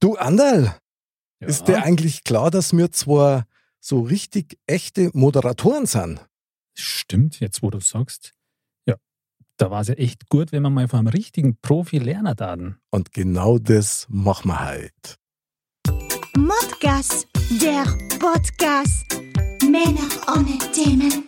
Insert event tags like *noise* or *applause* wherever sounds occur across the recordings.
Du, Anderl, Ja. ist dir eigentlich klar, dass wir zwar so richtig echte Moderatoren sind? Stimmt, jetzt wo du sagst. Ja, da war es ja echt gut, wenn man mal von einem richtigen Profi lernen darf. Und genau das machen wir heute. Modcast, der Podcast. Männer ohne Themen.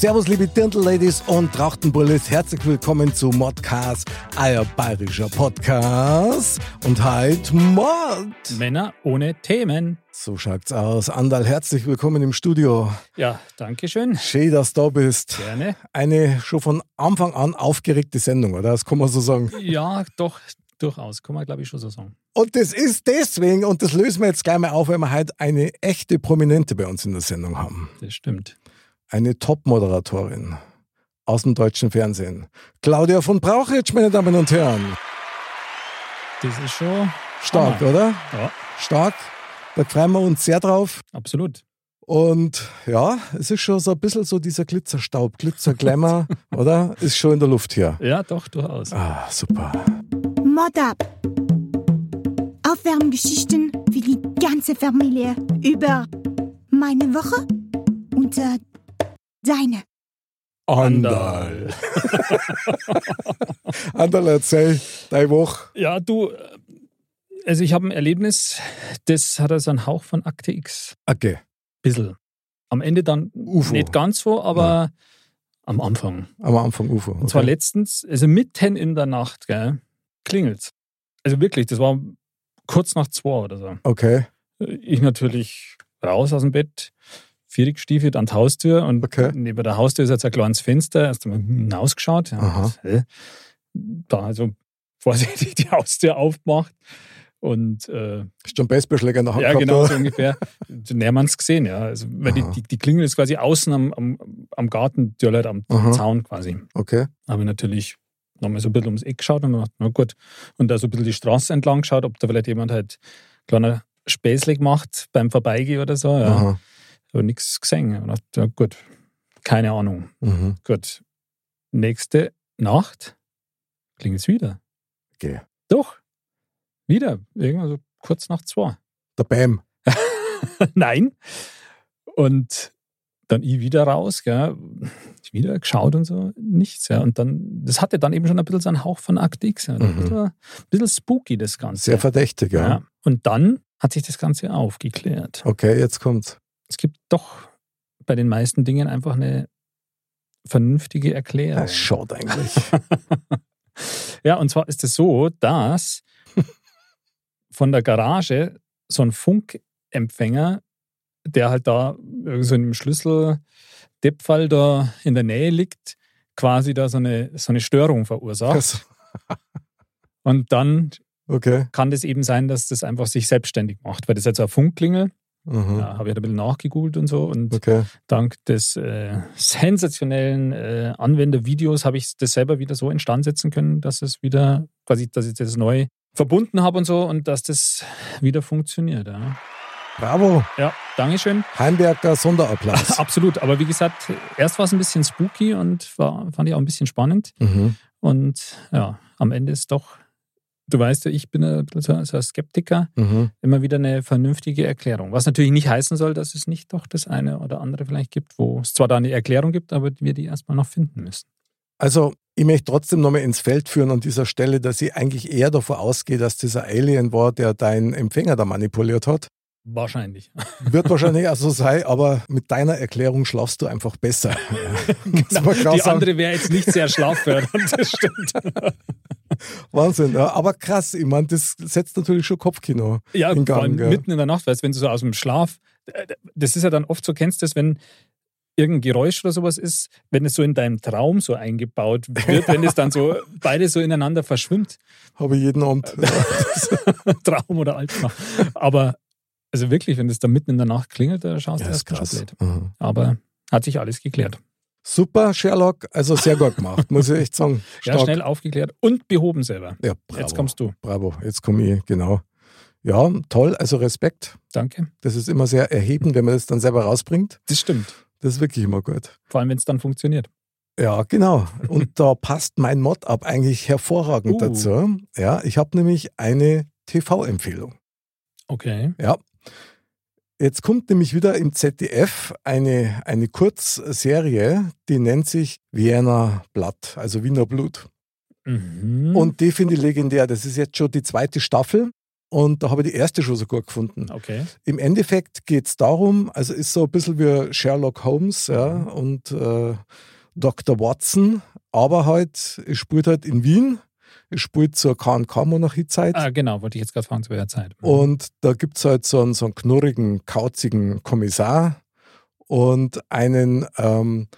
Servus, liebe Dirndl-Ladies und Trachtenbullis. Herzlich willkommen zu Modcast, euer bayerischer Podcast. Und heute Mod. Männer ohne Themen. So schaut's aus. Andal, herzlich willkommen im Studio. Ja, danke schön. Schön, dass du da bist. Gerne. Eine schon von Anfang an aufgeregte Sendung, oder? Das kann man so sagen. Ja, doch, durchaus. Kann man, glaube ich, schon so sagen. Und das ist deswegen, und das lösen wir jetzt gleich mal auf, weil wir heute eine echte Prominente bei uns in der Sendung haben. Das stimmt. Eine Top-Moderatorin aus dem deutschen Fernsehen. Claudia von Brauchitsch, meine Damen und Herren. Das ist schon Stark, Hammer. oder? Ja, Stark. Da freuen wir uns sehr drauf. absolut. Und ja, es ist schon so ein bisschen so dieser Glitzerstaub, Glitzerglamour, *laughs* oder? Ist schon in der Luft hier. Ja, doch, durchaus. Ah, super. Mod ab. Aufwärmgeschichten für die ganze Familie über meine Woche und äh, deine. Andal. *laughs* Andal, erzähl deine Woche. Ja, du, also ich habe ein Erlebnis, das hat also einen Hauch von Akte X. Okay. Bisschen. Am Ende dann UFO. nicht ganz so, aber am Anfang. Am Anfang UFO. Und zwar letztens, also mitten in der Nacht, gell, klingelt's. Also wirklich, das war kurz nach zwei oder so. Okay. Ich natürlich raus aus dem Bett, vierig stiefelt an die Haustür und Okay. neben der Haustür ist jetzt ein kleines Fenster, erst mal hinausgeschaut. Ja? Da also vorsichtig *laughs* die Haustür aufgemacht und äh, Hast du einen Baseballschläger in der Hand ja, genau so ungefähr. *laughs* Näher man es gesehen, ja. Also, weil die, die, die Klingel ist quasi außen am, am, am Garten, die halt am Aha. Zaun quasi. Okay. Habe ich natürlich nochmal so ein bisschen ums Eck geschaut und gedacht, na gut. Und da so ein bisschen die Straße entlang geschaut, ob da vielleicht jemand halt kleiner Späßle macht beim Vorbeigehen oder so. Ja. Aha. Aber nichts gesehen. Und dachte, ja gut, keine Ahnung. Mhm. Gut. Nächste Nacht klingelt es wieder. Okay. Doch. Wieder. Irgendwann so kurz nach zwei. Der Bam. *laughs* Nein. Und dann ich wieder raus, gell, wieder geschaut und so, nichts. Ja. Und dann, das hatte dann eben schon ein bisschen so einen Hauch von Akt X. Ja. Mhm. Ein, bisschen, ein bisschen spooky, das Ganze. Sehr verdächtig, ja. ja. Und dann hat sich das Ganze aufgeklärt. Okay, jetzt kommt's. Es gibt doch bei den meisten Dingen einfach eine vernünftige Erklärung. Das schaut eigentlich. *laughs* Ja, und zwar ist es so, dass *laughs* von der Garage so ein Funkempfänger, der halt da so im Schlüsseldeppfall da in der Nähe liegt, quasi da so eine, so eine Störung verursacht. Und dann okay. kann das eben sein, dass das einfach sich selbstständig macht, weil das ist jetzt eine Funkklingel. Mhm. Ja, habe ich ein bisschen nachgegoogelt und so. Und Okay. dank des äh, sensationellen äh, Anwendervideos habe ich das selber wieder so instand setzen können, dass es wieder, quasi, dass ich das neu verbunden habe und so und dass das wieder funktioniert. Ja, Bravo. ja Dankeschön. Heimberger Sonderapplaus. *laughs* Absolut. Aber wie gesagt, erst war es ein bisschen spooky und war, fand ich auch ein bisschen spannend. mhm. Und ja, am Ende ist doch, du weißt ja, ich bin ein bisschen so ein Skeptiker, Mhm. immer wieder eine vernünftige Erklärung. Was natürlich nicht heißen soll, dass es nicht doch das eine oder andere vielleicht gibt, wo es zwar da eine Erklärung gibt, aber wir die erstmal noch finden müssen. Also, ich möchte trotzdem nochmal ins Feld führen an dieser Stelle, dass ich eigentlich eher davon ausgehe, dass dieser Alien war, der deinen Empfänger da manipuliert hat. Wahrscheinlich. *laughs* Wird wahrscheinlich auch so sein, aber mit deiner Erklärung schlafst du einfach besser. *laughs* Klar Die andere wäre jetzt nicht sehr schlaffördernd, das stimmt. *laughs* Wahnsinn. Ja, aber krass, ich meine, das setzt natürlich schon Kopfkino Ja, in vor allem Gang. gell? mitten in der Nacht, weißt du, wenn du so aus dem Schlaf, das ist ja dann oft so, kennst du das, wenn irgendein Geräusch oder sowas ist, wenn es so in deinem Traum so eingebaut wird, wenn es dann so *laughs* beide so ineinander verschwimmt. Habe ich jeden Abend. *laughs* Traum oder Albtraum. Aber also wirklich, wenn es da mitten in der Nacht klingelt, da schaust Ja, du ist erst krass. blöd. Mhm. Aber hat sich alles geklärt. Super, Sherlock. Also sehr gut gemacht, muss ich echt sagen. *laughs* Ja, schnell aufgeklärt und behoben selber. Ja, bravo. Jetzt kommst du. Bravo, jetzt komme ich, genau. Ja, toll, also Respekt. Danke. Das ist immer sehr erhebend, wenn man das dann selber rausbringt. Das stimmt. Das ist wirklich immer gut. Vor allem, wenn es dann funktioniert. Ja, genau. Und *laughs* da passt mein Mod-Up eigentlich hervorragend Uh. dazu. Ja, ich habe nämlich eine TV-Empfehlung. Okay. Ja. Jetzt kommt nämlich wieder im ZDF eine, eine Kurzserie, die nennt sich Vienna Blood, also Wiener Blut. Mhm. Und die finde ich legendär. Das ist jetzt schon die zweite Staffel und da habe ich die erste schon so gut gefunden. Okay. Im Endeffekt geht es darum, also ist so ein bisschen wie Sherlock Holmes ja, und äh, Dr. Watson, aber halt, es spielt halt in Wien, spielt zur KNK-Monarchiezeit. Ah, genau, wollte ich jetzt gerade fragen, zu welcher Zeit. Mhm. Und da gibt es halt so einen, so einen knurrigen, kauzigen Kommissar und einen ähm,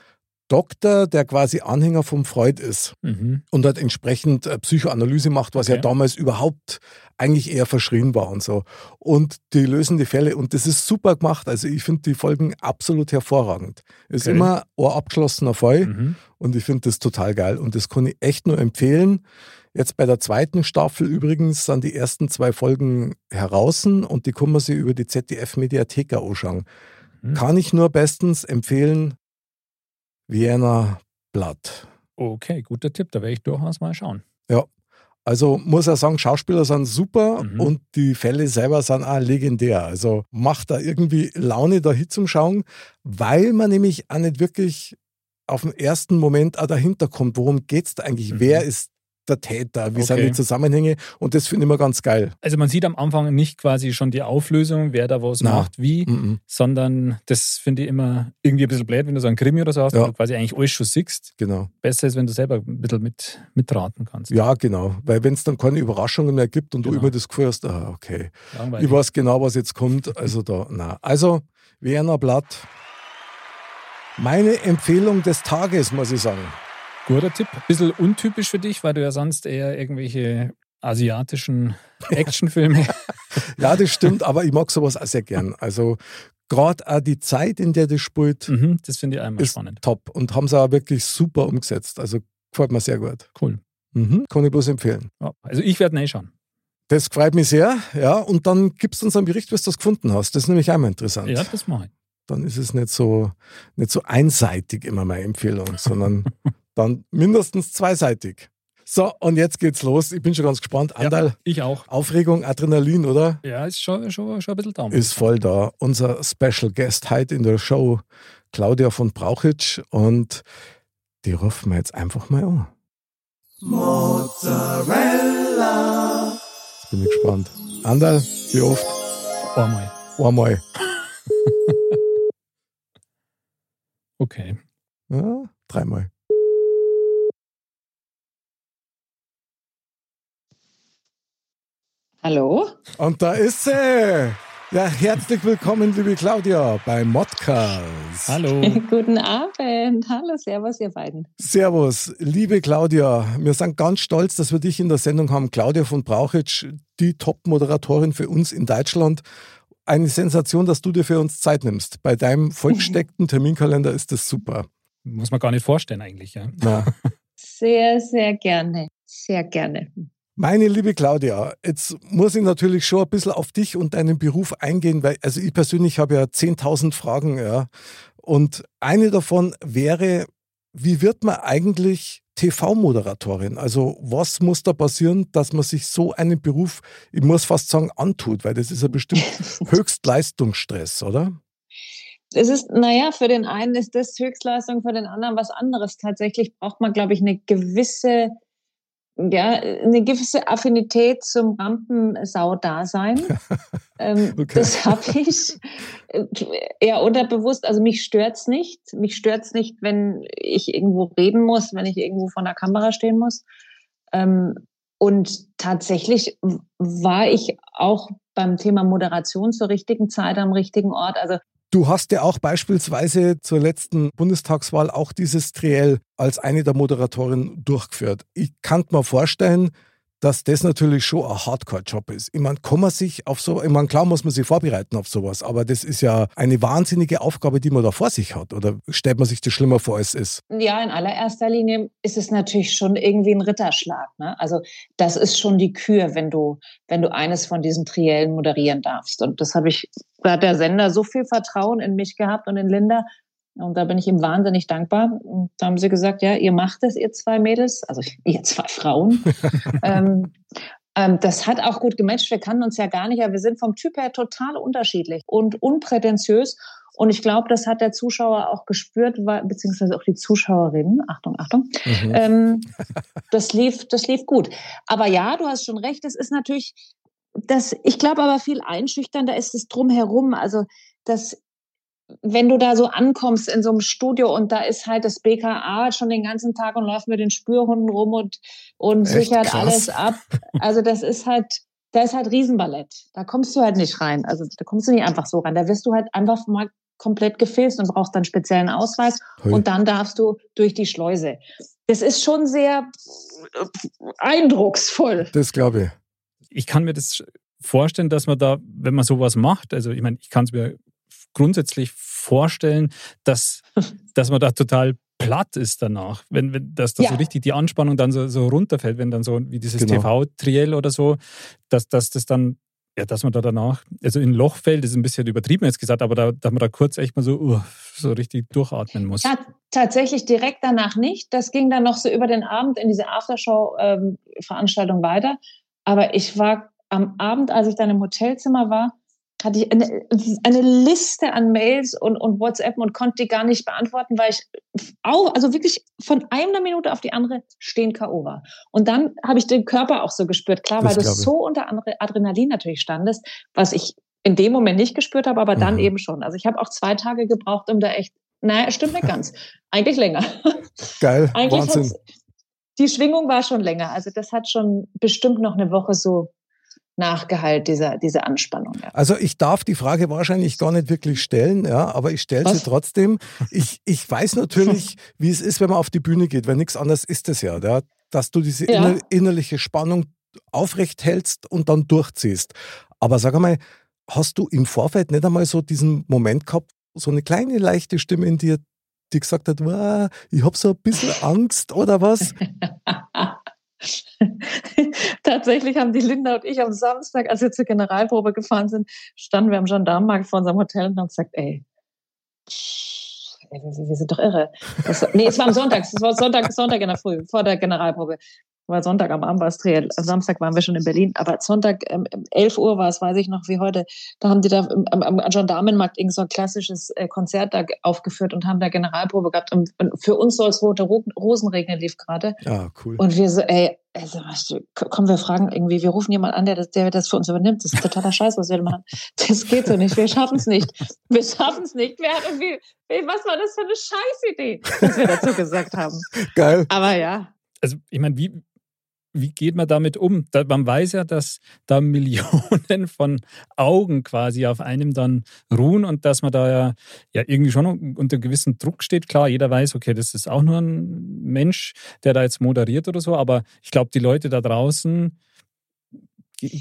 Doktor, der quasi Anhänger vom Freud ist Mhm. und halt entsprechend äh, Psychoanalyse macht, was ja Okay. damals überhaupt eigentlich eher verschrien war und so. Und die lösen die Fälle und das ist super gemacht. Also ich finde die Folgen absolut hervorragend. Ist Okay. immer ein abgeschlossener Fall Mhm. und ich finde das total geil und das kann ich echt nur empfehlen. Jetzt bei der zweiten Staffel übrigens sind die ersten zwei Folgen heraus und die kann man sich über die ZDF-Mediathek anschauen. Mhm. Kann ich nur bestens empfehlen. Vienna Blood. Okay, guter Tipp. Da werde ich durchaus mal schauen. Also muss er sagen, Schauspieler sind super Mhm. und die Fälle selber sind auch legendär. Also macht da irgendwie Laune, da hinzuschauen, weil man nämlich auch nicht wirklich auf den ersten Moment auch dahinter kommt, worum geht es da eigentlich? Mhm. Wer ist der Täter? Wie sind Okay. die Zusammenhänge? Und das finde ich immer ganz geil. Also man sieht am Anfang nicht quasi schon die Auflösung, wer da was Na. macht, wie, Mhm. sondern das finde ich immer irgendwie ein bisschen blöd, wenn du so einen Krimi oder so hast, Ja. du quasi eigentlich alles schon siehst. Genau. Besser ist, wenn du selber ein bisschen mit, mitraten kannst. Ja, genau. Weil wenn es dann keine Überraschungen mehr gibt und du Genau. immer das Gefühl hast, ah, okay, Langweilig. ich weiß genau, was jetzt kommt. Also da, na. Also, Vienna Blatt. Meine Empfehlung des Tages, muss ich sagen. Guter Tipp. Bisschen untypisch für dich, weil du ja sonst eher irgendwelche asiatischen Actionfilme. *laughs* Ja, das stimmt, aber ich mag sowas auch sehr gern. Also gerade auch die Zeit, in der das spielt, mhm, das finde ich einmal ist spannend. top und haben sie auch wirklich super umgesetzt. Also gefällt mir sehr gut. Cool. Mhm, kann ich bloß empfehlen. Ja, also ich werde schauen. Das freut mich sehr, ja. Und dann gibst du uns einen Bericht, was du das gefunden hast. Das ist nämlich einmal interessant. Ja, das mache ich. Dann ist es nicht so, nicht so einseitig immer meine Empfehlung, sondern *laughs* dann mindestens zweiseitig. So, und jetzt geht's los. Ich bin schon ganz gespannt. Andal, Ich auch. Aufregung, Adrenalin, oder? Ja, ist schon, schon, schon ein bisschen Daumen. ist voll da. Unser Special Guest heute in der Show, Claudia von Brauchitsch. Und die rufen wir jetzt einfach mal an. Mozzarella. Jetzt bin ich gespannt. Andal, wie oft? Einmal. Einmal. *laughs* Okay. Ja, dreimal. Hallo? Und da ist sie. Ja, herzlich willkommen, liebe Claudia, bei Modcast. Hallo. *laughs* Guten Abend. Hallo, Servus, ihr beiden. Servus, liebe Claudia. Wir sind ganz stolz, dass wir dich in der Sendung haben. Claudia von Brauchitsch, die Top-Moderatorin für uns in Deutschland. Eine Sensation, dass du dir für uns Zeit nimmst. Bei deinem *laughs* vollgesteckten Terminkalender ist das super. Muss man gar nicht vorstellen eigentlich. Ja. Na. Sehr, sehr gerne. Sehr gerne. Meine liebe Claudia, jetzt muss ich natürlich schon ein bisschen auf dich und deinen Beruf eingehen, weil also ich persönlich habe ja 10.000 Fragen, ja. Und eine davon wäre, wie wird man eigentlich TV-Moderatorin? Also was muss da passieren, dass man sich so einen Beruf, ich muss fast sagen, antut, weil das ist ja bestimmt *laughs* Höchstleistungsstress, oder? Es ist, naja, für den einen ist das Höchstleistung, für den anderen was anderes. Tatsächlich braucht man, glaube ich, eine gewisse, ja, eine gewisse Affinität zum Rampensau-Dasein. *laughs* ähm, Okay. Das habe ich äh, eher unterbewusst. Also mich stört's nicht. Mich stört's nicht, wenn ich irgendwo reden muss, wenn ich irgendwo vor der Kamera stehen muss. Ähm, und tatsächlich war ich auch beim Thema Moderation zur richtigen Zeit am richtigen Ort. Also Du hast ja auch beispielsweise zur letzten Bundestagswahl auch dieses Triell als eine der Moderatorinnen durchgeführt. Ich kann mir vorstellen, dass das natürlich schon ein Hardcore-Job ist. Ich meine, kann man sich auf so, ich meine, klar muss man sich vorbereiten auf sowas, aber das ist ja eine wahnsinnige Aufgabe, die man da vor sich hat. Oder stellt man sich das schlimmer vor, als es ist? Ja, in allererster Linie ist es natürlich schon irgendwie ein Ritterschlag. Ne? Also das ist schon die Kür, wenn du, wenn du eines von diesen Triellen moderieren darfst. Und das habe ich, da hat der Sender so viel Vertrauen in mich gehabt und in Linda, und da bin ich ihm wahnsinnig dankbar. Und da haben sie gesagt, ja, ihr macht es, ihr zwei Mädels, also *laughs* ihr zwei Frauen. *laughs* ähm, ähm, das hat auch gut gematcht. Wir kannten uns ja gar nicht, aber wir sind vom Typ her total unterschiedlich und unprätentiös. Und ich glaube, das hat der Zuschauer auch gespürt, beziehungsweise auch die Zuschauerinnen. Achtung, Achtung. Mhm. Ähm, *laughs* das lief, das lief gut. Aber ja, du hast schon recht. Es ist natürlich, das, ich glaube aber viel einschüchternder ist es drumherum. Also, das wenn du da so ankommst in so einem Studio und da ist halt das BKA schon den ganzen Tag und läuft mit den Spürhunden rum und, und sichert krass. alles ab. Also das ist halt, da ist halt Riesenballett. Da kommst du halt nicht rein. Also da kommst du nicht einfach so rein. Da wirst du halt einfach mal komplett gefilzt und brauchst dann speziellen Ausweis Hui. und dann darfst du durch die Schleuse. Das ist schon sehr eindrucksvoll. Das glaube ich. Ich kann mir das vorstellen, dass man da, wenn man sowas macht, also ich meine, ich kann es mir grundsätzlich vorstellen, dass, *laughs* dass man da total platt ist danach, wenn, wenn dass da ja. so richtig die Anspannung dann so, so runterfällt, wenn dann so wie dieses genau. TV-Triell oder so, dass, dass das dann, ja, dass man da danach, also in ein Loch fällt, ist ein bisschen übertrieben jetzt gesagt, aber da, dass man da kurz echt mal so, uh, so richtig durchatmen muss. Ja, tatsächlich direkt danach nicht. Das ging dann noch so über den Abend in diese Aftershow-Veranstaltung ähm, weiter. Aber ich war am Abend, als ich dann im Hotelzimmer war, hatte ich eine, eine Liste an Mails und, und WhatsApp und konnte die gar nicht beantworten, weil ich auch, also wirklich von einer Minute auf die andere stehen K.O. war. Und dann habe ich den Körper auch so gespürt, klar, das weil du so unter Adrenalin natürlich standest, was ich in dem Moment nicht gespürt habe, aber dann mhm. eben schon. Also ich habe auch zwei Tage gebraucht, um da echt, naja, stimmt nicht ganz. *laughs* Eigentlich länger. Geil, Eigentlich Wahnsinn. Die Schwingung war schon länger. Also das hat schon bestimmt noch eine Woche so Nachgehalt dieser, dieser Anspannung. Ja. Also ich darf die Frage wahrscheinlich gar nicht wirklich stellen, ja, aber ich stelle sie trotzdem. *laughs* Ich, ich weiß natürlich, wie es ist, wenn man auf die Bühne geht, weil nichts anderes ist es ja, ja dass du diese ja. inner, innerliche Spannung aufrecht hältst und dann durchziehst. Aber sag einmal, hast du im Vorfeld nicht einmal so diesen Moment gehabt, so eine kleine leichte Stimme in dir, die gesagt hat, ich habe so ein bisschen Angst oder was? *laughs* *laughs* Tatsächlich haben die Linda und ich am Samstag, als wir zur Generalprobe gefahren sind, standen wir am Gendarmenmarkt vor unserem Hotel und haben gesagt, ey, wir sind doch irre. Das, nee, es war am Sonntag, es war Sonntag, Sonntag in der Früh, vor der Generalprobe war Sonntag am Abend war es Triell. Am Samstag waren wir schon in Berlin, aber Sonntag ähm, 11 Uhr war es, weiß ich noch wie heute. Da haben die da am, am Gendarmenmarkt irgend so ein klassisches äh, Konzert da aufgeführt und haben da Generalprobe gehabt. Und, und für uns soll es rote Rosen regnen, lief gerade. Ja, cool. Und wir so, ey, also, komm, wir fragen irgendwie, wir rufen jemanden an, der das, der das für uns übernimmt. Das ist totaler *laughs* Scheiß, was wir machen. Das geht so nicht. Wir schaffen es nicht. Wir schaffen es nicht. Wer hat irgendwie, was war das für eine Scheißidee, was wir dazu gesagt haben? Geil. Aber ja. Also, ich meine, wie, wie geht man damit um? man weiß ja, dass da *laughs* Millionen von Augen quasi auf einem dann ruhen und dass man da ja, ja irgendwie schon unter gewissem Druck steht. Klar, jeder weiß, okay, das ist auch nur ein Mensch, der da jetzt moderiert oder so, aber ich glaube, die Leute da draußen,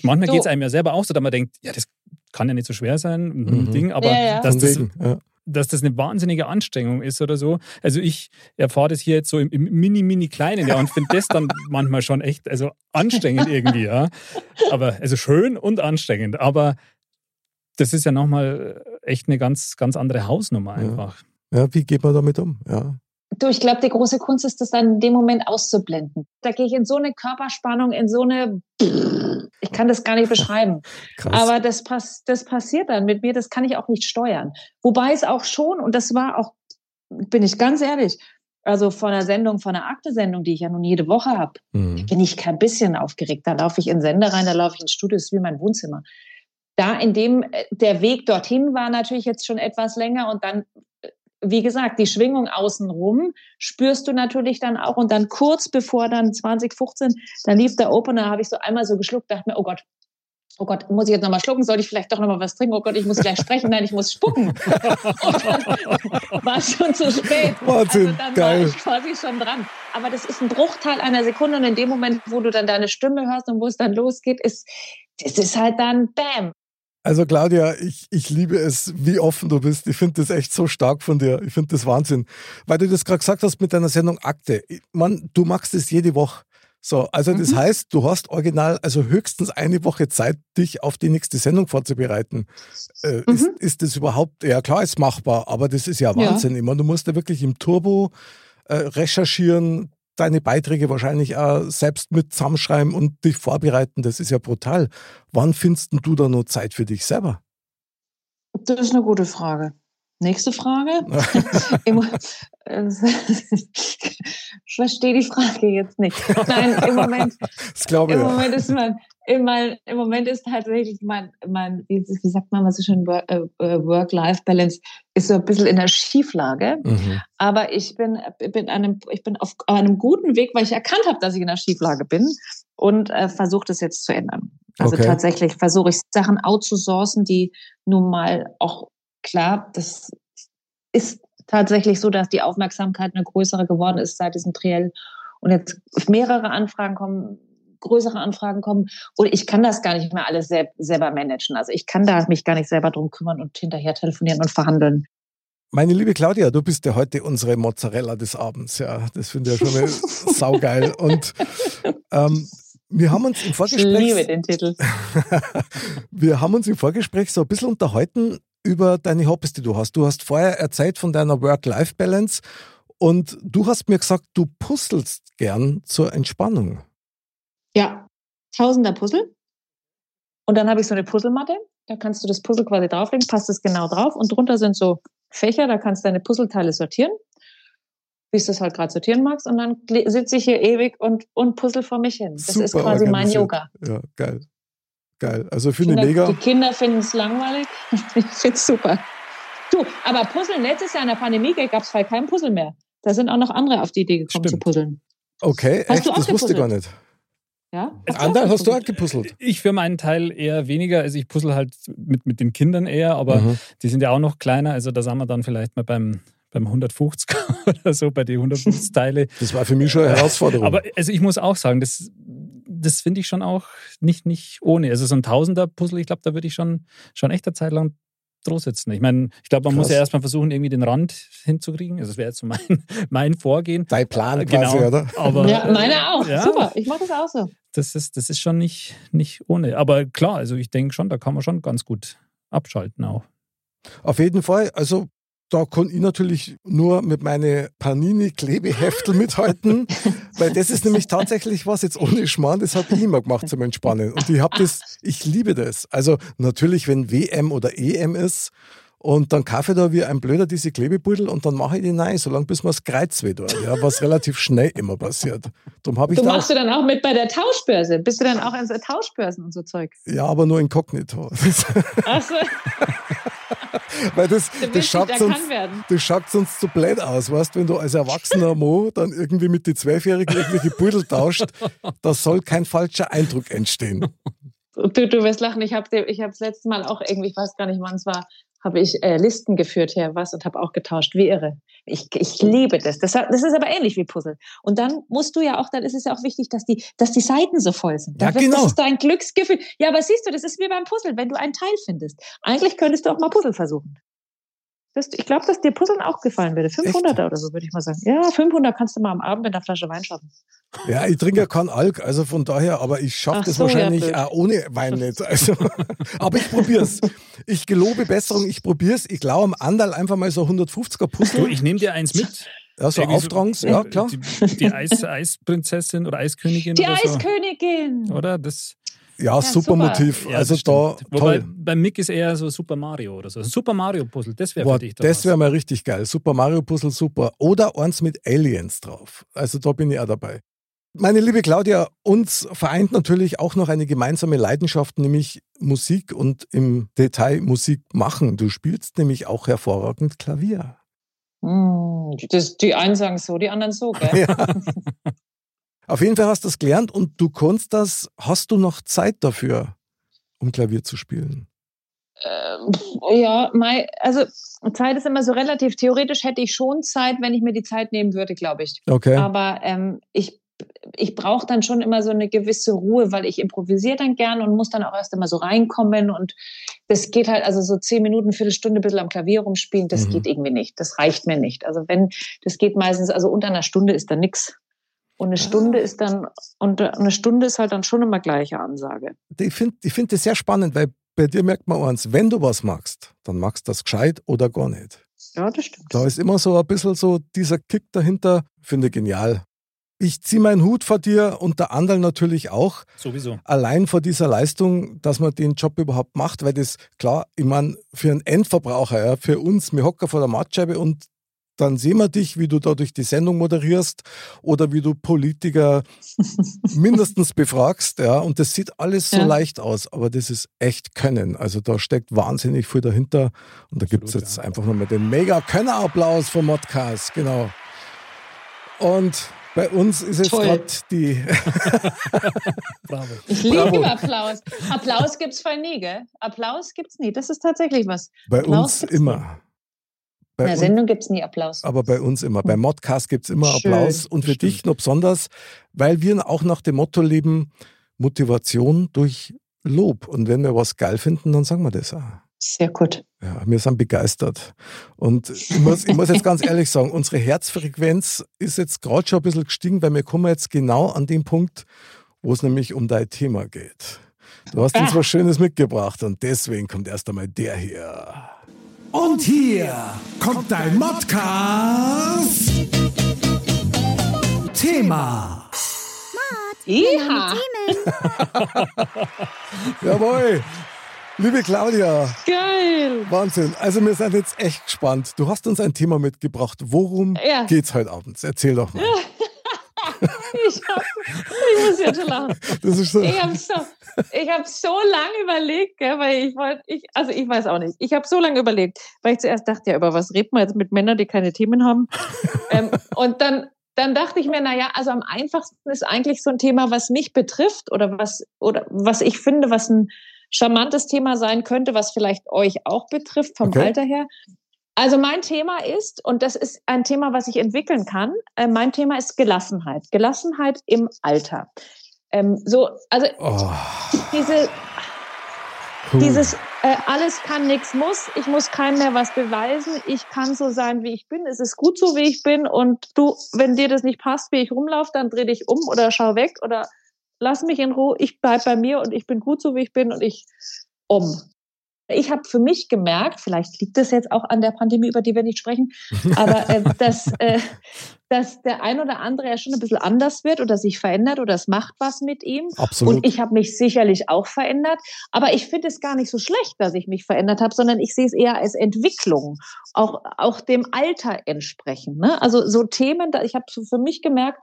manchmal so. geht es einem ja selber auch so, dass man denkt, ja, das kann ja nicht so schwer sein, ein mhm. Ding, aber ja, ja. dass das, ja dass das eine wahnsinnige Anstrengung ist oder so. Also ich erfahre das hier jetzt so im, im mini, mini kleinen, ja, und finde das dann *laughs* manchmal schon echt, also anstrengend irgendwie, ja. Aber, also schön und anstrengend. Aber das ist ja nochmal echt eine ganz, ganz andere Hausnummer einfach. Ja. ja, wie geht man damit um? Ja. Du, ich glaube, die große Kunst ist, das dann in dem Moment auszublenden. Da gehe ich in so eine Körperspannung, in so eine, ich kann das gar nicht *laughs* beschreiben. Krass. Aber das, pass, das passiert dann mit mir, das kann ich auch nicht steuern. Wobei es auch schon, und das war auch, bin ich ganz ehrlich, also von einer Sendung, von einer Akte-Sendung, die ich ja nun jede Woche habe, mhm. bin ich kein bisschen aufgeregt. Da laufe ich in Sender rein, da laufe ich ins Studio, das ist wie mein Wohnzimmer. Da in dem, äh, der Weg dorthin war natürlich jetzt schon etwas länger und dann wie gesagt, die Schwingung außenrum spürst du natürlich dann auch. Und dann kurz bevor dann 2015, dann lief der Opener, habe ich so einmal so geschluckt, dachte mir, oh Gott, oh Gott, muss ich jetzt nochmal schlucken? Soll ich vielleicht doch nochmal was trinken? Oh Gott, ich muss gleich sprechen. Nein, ich muss spucken. *laughs* *laughs* war schon zu spät. Wahnsinn, also dann geil. war ich quasi schon dran. Aber das ist ein Bruchteil einer Sekunde und in dem Moment, wo du dann deine Stimme hörst und wo es dann losgeht, ist, das ist halt dann Bam. Also Claudia, ich, ich liebe es, wie offen du bist. Ich finde das echt so stark von dir. Ich finde das Wahnsinn. Weil du das gerade gesagt hast mit deiner Sendung Akte. Man, du machst es jede Woche. So, also das Mhm. heißt, du hast original, also höchstens eine Woche Zeit, dich auf die nächste Sendung vorzubereiten. Äh, ist, Mhm. ist das überhaupt, ja klar, ist machbar, aber das ist ja Ja. Wahnsinn. Ich meine, du musst ja wirklich im Turbo äh, recherchieren, deine Beiträge wahrscheinlich auch selbst mit zusammenschreiben und dich vorbereiten. Das ist ja brutal. Wann findest du da noch Zeit für dich selber? Das ist eine gute Frage. Nächste Frage. *laughs* Äh, *laughs* ich verstehe die Frage jetzt nicht. Nein, im Moment, Das glaube ich. im. Moment ist im, mein, im Moment ist tatsächlich mein, mein wie, wie sagt man mal so schön, äh, äh, Work-Life-Balance ist so ein bisschen in der Schieflage. Mhm. Aber ich bin, bin, einem, ich bin auf einem guten Weg, weil ich erkannt habe, dass ich in der Schieflage bin und äh, versuche das jetzt zu ändern. Also Okay. tatsächlich versuche ich Sachen outzusourcen, die nun mal auch klar, das ist tatsächlich so, dass die Aufmerksamkeit eine größere geworden ist seit diesem Triell und jetzt mehrere Anfragen kommen, größere Anfragen kommen und ich kann das gar nicht mehr alles sel selber managen. Also ich kann da mich gar nicht selber drum kümmern und hinterher telefonieren und verhandeln. Meine liebe Claudia, du bist ja heute unsere Mozzarella des Abends. Ja, das finde ich ja schon mal *laughs* saugeil. Und ähm, wir haben uns im Ich liebe Vorgespräch, den Titel. *laughs* wir haben uns im Vorgespräch so ein bisschen unterhalten über deine Hobbys, die du hast. Du hast vorher erzählt von deiner Work-Life-Balance und du hast mir gesagt, du puzzelst gern zur Entspannung. Ja, Tausender Puzzle. Und dann habe ich so eine Puzzlematte. Da kannst du das Puzzle quasi drauflegen, passt es genau drauf. Und drunter sind so Fächer, da kannst du deine Puzzleteile sortieren, wie du das halt gerade sortieren magst. Und dann sitze ich hier ewig und, und puzzle vor mich hin. Das ist Super quasi mein. Yoga. Ja, geil. Geil. Also finde ich Kinder, mega. Die Kinder finden es langweilig. *laughs* Ich finde es super. Du, aber Puzzeln, letztes Jahr in der Pandemie gab es halt kein Puzzle mehr. Da sind auch noch andere auf die Idee gekommen zu Stimmt. puzzeln. Okay, Hast echt? du auch Das wusste ich gar nicht. Ja? Andal, hast du auch gepuzzelt? Ich für meinen Teil eher weniger. Also ich puzzle halt mit, mit den Kindern eher, aber Mhm. die sind ja auch noch kleiner. Also da sind wir dann vielleicht mal beim, beim 150 *laughs* oder so, bei den 150 Teile. Das war für mich schon eine Herausforderung. Aber also ich muss auch sagen, das, das finde ich schon auch nicht, nicht ohne. Also so ein Tausender-Puzzle, ich glaube, da würde ich schon, schon echt eine Zeit lang drauf sitzen. Ich meine, ich glaube, man muss Krass. ja erstmal versuchen, irgendwie den Rand hinzukriegen. Also das wäre jetzt so mein, *laughs* mein Vorgehen. Dein Plan Genau. quasi, oder? Aber, ja, meine auch. ja. Super. Ich mache das auch so. Das ist, das ist schon nicht, nicht ohne. Aber klar, also ich denke schon, da kann man schon ganz gut abschalten auch. Auf jeden Fall. Also da kann ich natürlich nur mit meinen Panini-Klebeheftel mithalten, *laughs* weil das ist nämlich tatsächlich was, jetzt ohne Schmarrn, das habe ich immer gemacht zum Entspannen. Und ich habe das, ich liebe das. Also natürlich, wenn WM oder EM ist, und dann kaufe ich da wie ein Blöder diese Klebebeutel und dann mache ich die rein, solange bis mir das Kreuz weh tut, ja, was relativ schnell immer passiert. Darum habe ich Du machst du dann auch mit bei der Tauschbörse. Bist du dann auch in so Tauschbörsen und so Zeug? ja, aber nur inkognito. Achso, *laughs* *laughs* Weil das, du das schaut sonst, werden. das schaut sonst so blöd aus, weißt wenn du als erwachsener Mo dann irgendwie mit den Zwölfjährigen irgendwelche Pudel tauscht, da soll kein falscher Eindruck entstehen. Du, du wirst lachen. Ich habe das letzte Mal auch irgendwie, ich weiß gar nicht, wann es war, habe ich äh, Listen geführt her, was und habe auch getauscht, wie irre. Ich, ich liebe das. das. Das ist aber ähnlich wie Puzzle. Und dann musst du ja auch, dann ist es ja auch wichtig, dass die, dass die Seiten so voll sind. Da Ja, wird- genau. Das ist dein Glücksgefühl. Ja, aber siehst du, das ist wie beim Puzzle, wenn du ein Teil findest. Eigentlich könntest du auch mal Puzzle versuchen. Das, ich glaube, dass dir Puzzeln auch gefallen würde. 500 oder so, würde ich mal sagen. Ja, 500 kannst du mal am Abend mit einer Flasche Wein schaffen. Ja, ich trinke ja keinen Alk, also von daher, aber ich schaffe das so, ja, wahrscheinlich blöd. auch ohne Wein nicht. Also, *laughs* aber ich probier's. Ich gelobe Besserung, ich probier's. Ich glaube am Andal einfach mal so 150er Du, Puzzle. ich nehme dir eins mit. Ja, so Auftrags, ja klar. Die, die Eis, Eisprinzessin oder Eiskönigin Die oder so. Eiskönigin! Oder? Das, Ja, super super. Motiv. ja, also da stimmt. Wobei toll. beim Mick ist eher so Super Mario oder so. Super Mario Puzzle, das wäre für dich doch das wäre mal richtig geil. Super Mario Puzzle, super. Oder eins mit Aliens drauf. Also da bin ich auch dabei. Meine liebe Claudia, uns vereint natürlich auch noch eine gemeinsame Leidenschaft, nämlich Musik und im Detail Musik machen. Du spielst nämlich auch hervorragend Klavier. Hm, das, die einen sagen so, die anderen so, gell? *laughs* Ja. *laughs* Auf jeden Fall hast du das gelernt und du kannst das. Hast du noch Zeit dafür? um Klavier zu spielen? Ähm, ja, mein, also Zeit ist immer so relativ. Theoretisch hätte ich schon Zeit, wenn ich mir die Zeit nehmen würde, glaube ich. Okay. Aber ähm, ich, ich brauche dann schon immer so eine gewisse Ruhe, weil ich improvisiere dann gern und muss dann auch erst immer so reinkommen. Und das geht halt, also so zehn Minuten, Viertelstunde ein bisschen am Klavier rumspielen, das Mhm. geht irgendwie nicht. Das reicht mir nicht. Also wenn, das geht meistens, also unter einer Stunde ist da nix. Und eine Stunde Ah. ist dann, und eine Stunde ist halt dann schon immer gleiche Ansage. Ich finde ich find das sehr spannend, weil bei dir merkt man eins, wenn du was magst, dann magst du das gescheit oder gar nicht. Ja, das stimmt. Da ist immer so ein bisschen so dieser Kick dahinter, finde ich genial. Ich ziehe meinen Hut vor dir und der Anderl natürlich auch. Sowieso. Allein vor dieser Leistung, dass man den Job überhaupt macht, weil das, klar, ich meine, für einen Endverbraucher, ja, für uns, wir hocken vor der Mattscheibe und dann sehen wir dich, wie du da durch die Sendung moderierst oder wie du Politiker *laughs* mindestens befragst, ja, und das sieht alles so Ja. leicht aus, aber das ist echt Können. Also da steckt wahnsinnig viel dahinter und da gibt es jetzt ja. einfach nochmal den mega Könnerapplaus vom Modcast, genau. Und bei uns ist Toll. gerade die, *laughs* Bravo. Ich Bravo. liebe Applaus. Applaus gibt's voll nie, gell? Applaus gibt's nie. Das ist tatsächlich was. bei Applaus uns immer. Bei In der Sendung gibt's nie Applaus. aber bei uns immer. Beim Modcast gibt es immer Schön. Applaus und für Stimmt. dich noch besonders, weil wir auch nach dem Motto leben, Motivation durch Lob. Und wenn wir was geil finden, dann sagen wir das auch. Sehr gut. Ja, wir sind begeistert. Und ich muss, ich muss jetzt ganz *laughs* ehrlich sagen, unsere Herzfrequenz ist jetzt gerade schon ein bisschen gestiegen, weil wir kommen jetzt genau an den Punkt, wo es nämlich um dein Thema geht. Du hast uns Ah. was Schönes mitgebracht und deswegen kommt erst einmal der hier. Und hier kommt dein Modcast. Thema. Iha. *laughs* Jawohl! Liebe Claudia, Geil. Wahnsinn. Also wir sind jetzt echt gespannt. Du hast uns ein Thema mitgebracht. Worum Ja. geht's heute Abend? Erzähl doch mal. *laughs* Ich, hab, ich muss jetzt schon lachen. So. Ich habe so, ich hab so lange überlegt, gell, weil ich wollte, ich, also ich weiß auch nicht. Ich habe so lange überlegt, weil ich zuerst dachte, ja, über was redet man jetzt mit Männern, die keine Themen haben? *laughs* ähm, und dann, dann dachte ich mir, na ja, also am einfachsten ist eigentlich so ein Thema, was mich betrifft oder was, oder was ich finde, was ein charmantes Thema sein könnte, was vielleicht euch auch betrifft vom Okay. Alter her. Also mein Thema ist, und das ist ein Thema, was ich entwickeln kann, äh, mein Thema ist Gelassenheit. Gelassenheit im Alter. Ähm, so, also Oh, diese, dieses äh, alles kann, nichts muss. Ich muss keinem mehr was beweisen. Ich kann so sein, wie ich bin. Es ist gut so, wie ich bin. Und du, wenn dir das nicht passt, wie ich rumlaufe, dann dreh dich um oder schau weg oder lass mich in Ruhe. Ich bleib bei mir und ich bin gut so, wie ich bin und ich um. Ich habe für mich gemerkt, vielleicht liegt das jetzt auch an der Pandemie, über die wir nicht sprechen, aber äh, *laughs* dass, äh, dass der ein oder andere ja schon ein bisschen anders wird oder sich verändert oder es macht was mit ihm. Absolut. Und ich habe mich sicherlich auch verändert. Aber ich finde es gar nicht so schlecht, dass ich mich verändert habe, sondern ich sehe es eher als Entwicklung, auch, auch dem Alter entsprechend. Ne? Also so Themen, da, ich habe so für mich gemerkt,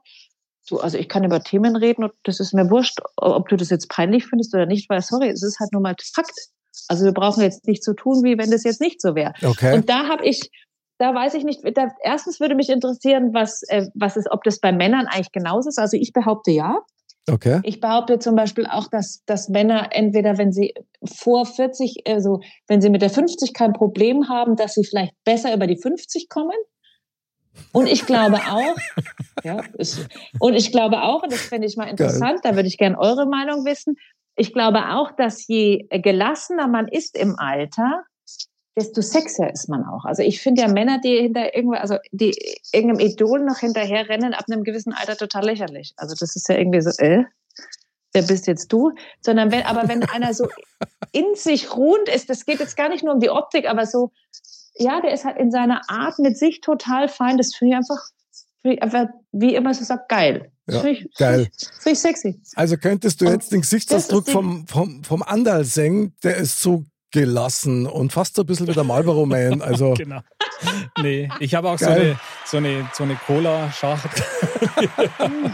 so, also ich kann über Themen reden und das ist mir wurscht, ob du das jetzt peinlich findest oder nicht, weil sorry, es ist halt nur mal Fakt. Also wir brauchen jetzt nicht so tun, wie wenn das jetzt nicht so wäre. okay. Und da habe ich, da weiß ich nicht, da, erstens würde mich interessieren, was, äh, was ist, ob das bei Männern eigentlich genauso ist. Also ich behaupte ja. okay. Ich behaupte zum Beispiel auch, dass, dass Männer entweder, wenn sie vor 40, also wenn sie mit der 50 kein Problem haben, dass sie vielleicht besser über die 50 kommen. Und ich glaube auch, ja, ist, und ich glaube auch, und das fände ich mal interessant, da würde ich gerne eure Meinung wissen. Ich glaube auch, dass je gelassener man ist im Alter, desto sexier ist man auch. Also ich finde ja Männer, die hinter irgendwo, also die irgendeinem Idol noch hinterher rennen, ab einem gewissen Alter total lächerlich. Also das ist ja irgendwie so, äh, wer bist jetzt du? Sondern wenn, aber wenn einer so in sich ruhend ist, das geht jetzt gar nicht nur um die Optik, aber so, ja, der ist halt in seiner Art mit sich total fein. Das finde ich einfach, finde ich einfach, wie immer so sagt, geil. Ja, ich, geil. Finde ich, sexy. Also könntest du Und jetzt den Gesichtsausdruck vom, vom, vom Andal sehen, der ist so gelassen und fast so ein bisschen wie der Marlboro Man. *laughs* Also Genau. Nee, ich habe auch so eine, so eine, so eine Cola-Schachtel. *laughs*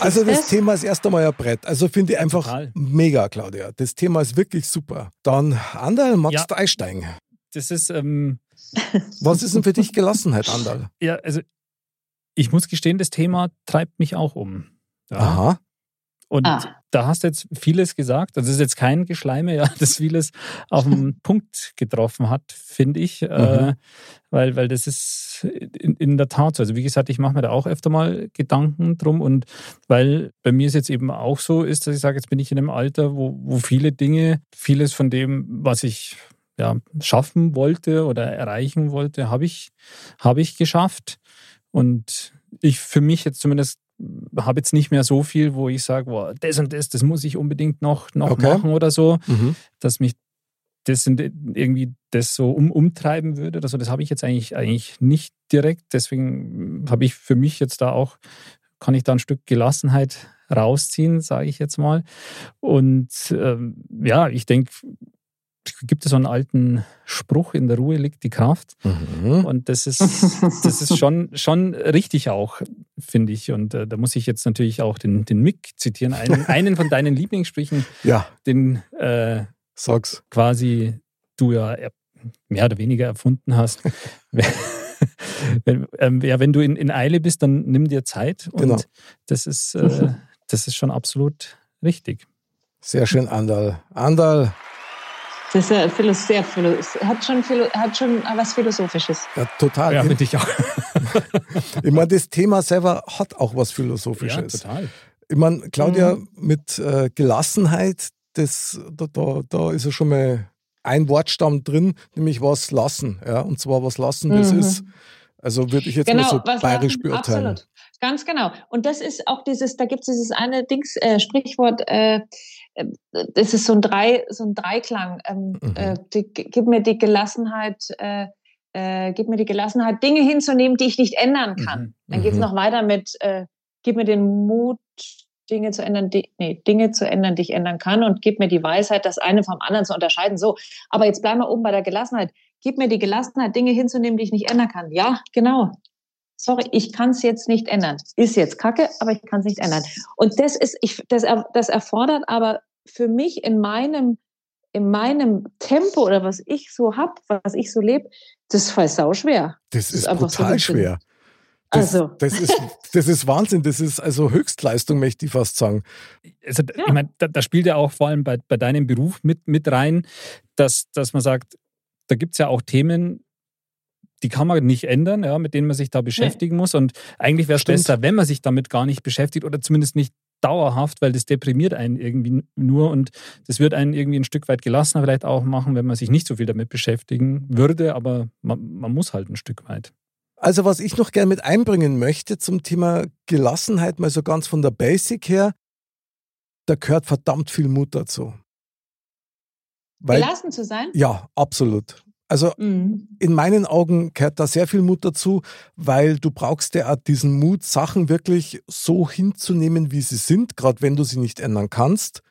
Also das? Thema ist erst einmal ein Brett. Also finde ich einfach Total. mega, Claudia. Das Thema ist wirklich super. Dann, Andal, magst Ja. du einsteigen? Das ist, ähm, *laughs* Was ist denn für dich Gelassenheit, Andal? ja, also ich muss gestehen, das Thema treibt mich auch um. Ja. Aha. Und Ah. da hast du jetzt vieles gesagt. Also, das ist jetzt kein Geschleime, *laughs* ja, das vieles auf den *laughs* Punkt getroffen hat, finde ich. Äh, weil, weil das ist in, in der Tat so. Also, wie gesagt, ich mache mir da auch öfter mal Gedanken drum. Und weil bei mir es jetzt eben auch so ist, dass ich sage, jetzt bin ich in einem Alter, wo, wo viele Dinge, vieles von dem, was ich ja, schaffen wollte oder erreichen wollte, habe ich, habe ich geschafft. Und ich für mich jetzt zumindest habe jetzt nicht mehr so viel, wo ich sage, boah, das und das, das muss ich unbedingt noch, noch Okay. machen oder so, Mhm. dass mich das irgendwie das so um, umtreiben würde. Also das habe ich jetzt eigentlich, eigentlich nicht direkt. Deswegen habe ich für mich jetzt da auch, kann ich da ein Stück Gelassenheit rausziehen, sage ich jetzt mal. Und ähm, ja, ich denke, gibt es so einen alten Spruch, in der Ruhe liegt die Kraft. Mhm. Und das ist, das ist schon, schon richtig auch, finde ich. Und äh, da muss ich jetzt natürlich auch den, den Mick zitieren, einen, *laughs* einen von deinen Lieblingssprüchen, Ja, den äh, sag's. quasi du ja er- mehr oder weniger erfunden hast. *laughs* wenn, ähm, ja, wenn du in, in Eile bist, dann nimm dir Zeit. Und Genau. das, ist, äh, *laughs* das ist schon absolut richtig. Sehr schön, Andal. Andal, Das ist ja philo sehr hat schon, philo hat schon was Philosophisches. ja, total. Ja, finde ich auch. *laughs* ich meine, das Thema selber hat auch was Ja, Philosophisches. total. ich meine, Claudia, Mhm. mit äh, Gelassenheit, das, da, da, da ist ja schon mal ein Wortstamm drin, nämlich was lassen. Ja? Und zwar was lassen, das Mhm. ist. Also würde ich jetzt Genau, mal so bayerisch lassen- beurteilen. Absolut. Ganz genau. Und das ist auch dieses, da gibt es dieses eine Dings, äh, Sprichwort, äh, das ist so ein Drei, so ein Dreiklang. Ähm, Mhm. äh, die, gib mir die Gelassenheit, äh, äh, gib mir die Gelassenheit, Dinge hinzunehmen, die ich nicht ändern kann. Mhm. Dann geht's Mhm. noch weiter mit, äh, gib mir den Mut, Dinge zu ändern, die, nee, Dinge zu ändern, die ich ändern kann und gib mir die Weisheit, das eine vom anderen zu unterscheiden. So, aber jetzt bleiben wir oben bei der Gelassenheit. Gib mir die Gelassenheit, Dinge hinzunehmen, die ich nicht ändern kann. Ja, genau. Sorry, ich kann es jetzt nicht ändern. Ist jetzt kacke, aber ich kann es nicht ändern. Und das ist, ich, das, das erfordert aber für mich in meinem, in meinem Tempo oder was ich so hab, was ich so lebe, das ist voll sau schwer. Das Das ist ist einfach so brutal Ding. schwer. Das, Also. das, ist, das ist Wahnsinn. Das ist also Höchstleistung, möchte ich fast sagen. also, Ja. ich meine, da, da spielt ja auch vor allem bei, bei deinem Beruf mit, mit rein, dass, dass man sagt, da gibt es ja auch Themen, die kann man nicht ändern, ja, mit denen man sich da beschäftigen muss. Und eigentlich wäre es besser, wenn man sich damit gar nicht beschäftigt oder zumindest nicht dauerhaft, weil das deprimiert einen irgendwie nur und das wird einen irgendwie ein Stück weit gelassener vielleicht auch machen, wenn man sich nicht so viel damit beschäftigen würde, aber man, man muss halt ein Stück weit. Also was ich noch gerne mit einbringen möchte zum Thema Gelassenheit, mal so ganz von der Basic her, da gehört verdammt viel Mut dazu. Weil, Gelassen zu sein? ja, absolut. Also Mhm. in meinen Augen gehört da sehr viel Mut dazu, weil du brauchst ja auch diesen Mut, Sachen wirklich so hinzunehmen, wie sie sind, gerade wenn du sie nicht ändern kannst.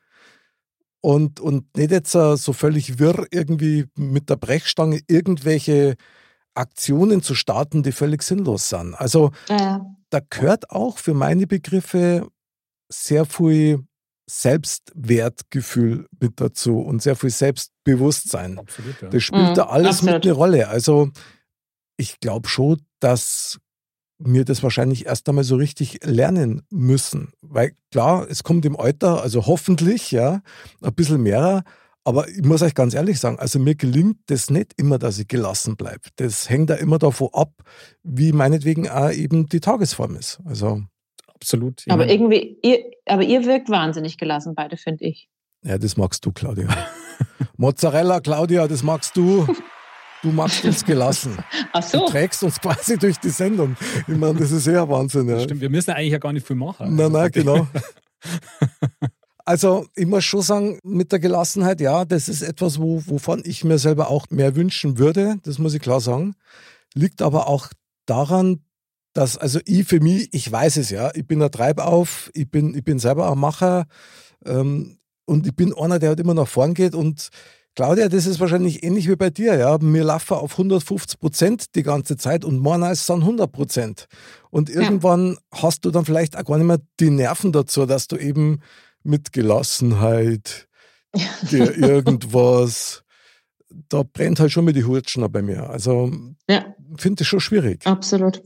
Und, und nicht jetzt äh, so völlig wirr irgendwie mit der Brechstange irgendwelche Aktionen zu starten, die völlig sinnlos sind. Also Ja, da gehört auch für meine Begriffe sehr viel Selbstwertgefühl mit dazu und sehr viel Selbstbewusstsein. Absolut, ja. Das spielt Mhm, da alles absolut. mit eine Rolle. Also ich glaube schon, dass wir das wahrscheinlich erst einmal so richtig lernen müssen. Weil klar, es kommt im Alter, also hoffentlich, ja, ein bisschen mehr. Aber ich muss euch ganz ehrlich sagen, also mir gelingt das nicht immer, dass ich gelassen bleibe. Das hängt da immer davon ab, wie meinetwegen auch eben die Tagesform ist. Also, Absolut. Ich Aber meine, irgendwie, ihr, aber ihr wirkt wahnsinnig gelassen, beide, finde ich. ja, das magst du, Claudia. *laughs* Mozzarella, Claudia, das magst du. Du magst uns gelassen. *laughs* Ach Du so. trägst uns quasi durch die Sendung. Ich meine, das ist eher Wahnsinn. Ja. Stimmt, wir müssen eigentlich ja gar nicht viel machen. Nein, nein, Also, genau. *laughs* Also ich muss schon sagen, mit der Gelassenheit, ja, das ist etwas, wo, wovon ich mir selber auch mehr wünschen würde, das muss ich klar sagen. Liegt aber auch daran, dass, also ich für mich, ich weiß es ja, ich bin ein Treibauf, ich bin, ich bin selber ein Macher ähm, und ich bin einer, der halt immer nach vorn geht und Claudia, das ist wahrscheinlich ähnlich wie bei dir, ja. Wir laufen auf 150 Prozent die ganze Zeit und morgen ist es dann 100 Prozent. Und irgendwann hast du dann vielleicht auch gar nicht mehr die Nerven dazu, dass du eben mit Gelassenheit *laughs* dir irgendwas, da brennt halt schon mit die Hutschner bei mir. Also Ja, finde ich schon schwierig. absolut.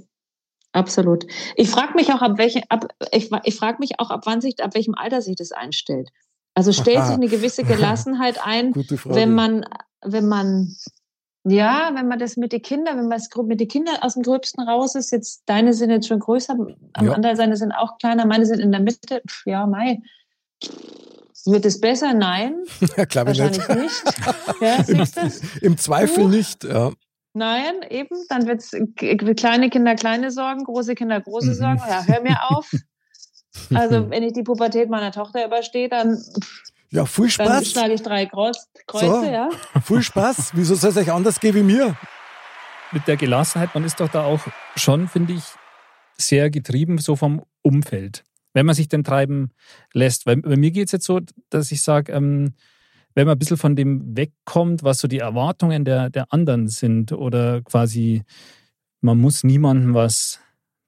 Absolut. Ich frage mich auch, ab welche, ab, ich, ich frage mich auch, ab wann sich, ab welchem Alter sich das einstellt. Also stellt sich eine gewisse *laughs* Gelassenheit ein, wenn man, wenn man, ja, wenn man das mit den Kindern, wenn man es mit den Kindern aus dem Gröbsten raus ist, jetzt deine sind jetzt schon größer, am Ja. anderen seine sind auch kleiner, meine sind in der Mitte, Pff, ja, mei. Wird es besser? Nein, *laughs* ja, glaube ich wahrscheinlich nicht. *laughs* nicht. Ja, du? Im Zweifel nicht. Ja. Nein, eben. Dann wird es kleine Kinder kleine Sorgen, große Kinder große Mhm. Sorgen. Ja, hör mir auf. *laughs* Also, wenn ich die Pubertät meiner Tochter überstehe, dann, ja, viel dann Spaß. schlage ich drei Kreuz, Kreuze, So. ja. *laughs* Viel Spaß. Wieso soll es euch anders gehen wie mir? Mit der Gelassenheit, man ist doch da auch schon, finde ich, sehr getrieben so vom Umfeld. Wenn man sich denn treiben lässt. Weil bei mir geht es jetzt so, dass ich sage, ähm, wenn man ein bisschen von dem wegkommt, was so die Erwartungen der, der anderen sind oder quasi, man muss niemandem was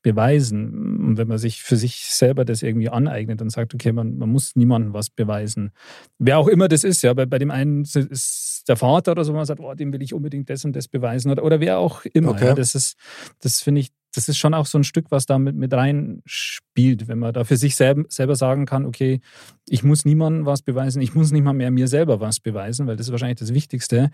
beweisen. Und wenn man sich für sich selber das irgendwie aneignet und sagt, okay, man, man muss niemandem was beweisen. Wer auch immer das ist, ja, bei, bei dem einen ist der Vater oder so, man sagt, oh, dem will ich unbedingt das und das beweisen oder, oder wer auch immer. Okay. Ja, das ist, das finde ich, das ist schon auch so ein Stück, was da mit, mit rein spielt, wenn man da für sich selber, selber sagen kann, okay, ich muss niemandem was beweisen, ich muss nicht mal mehr mir selber was beweisen, weil das ist wahrscheinlich das Wichtigste.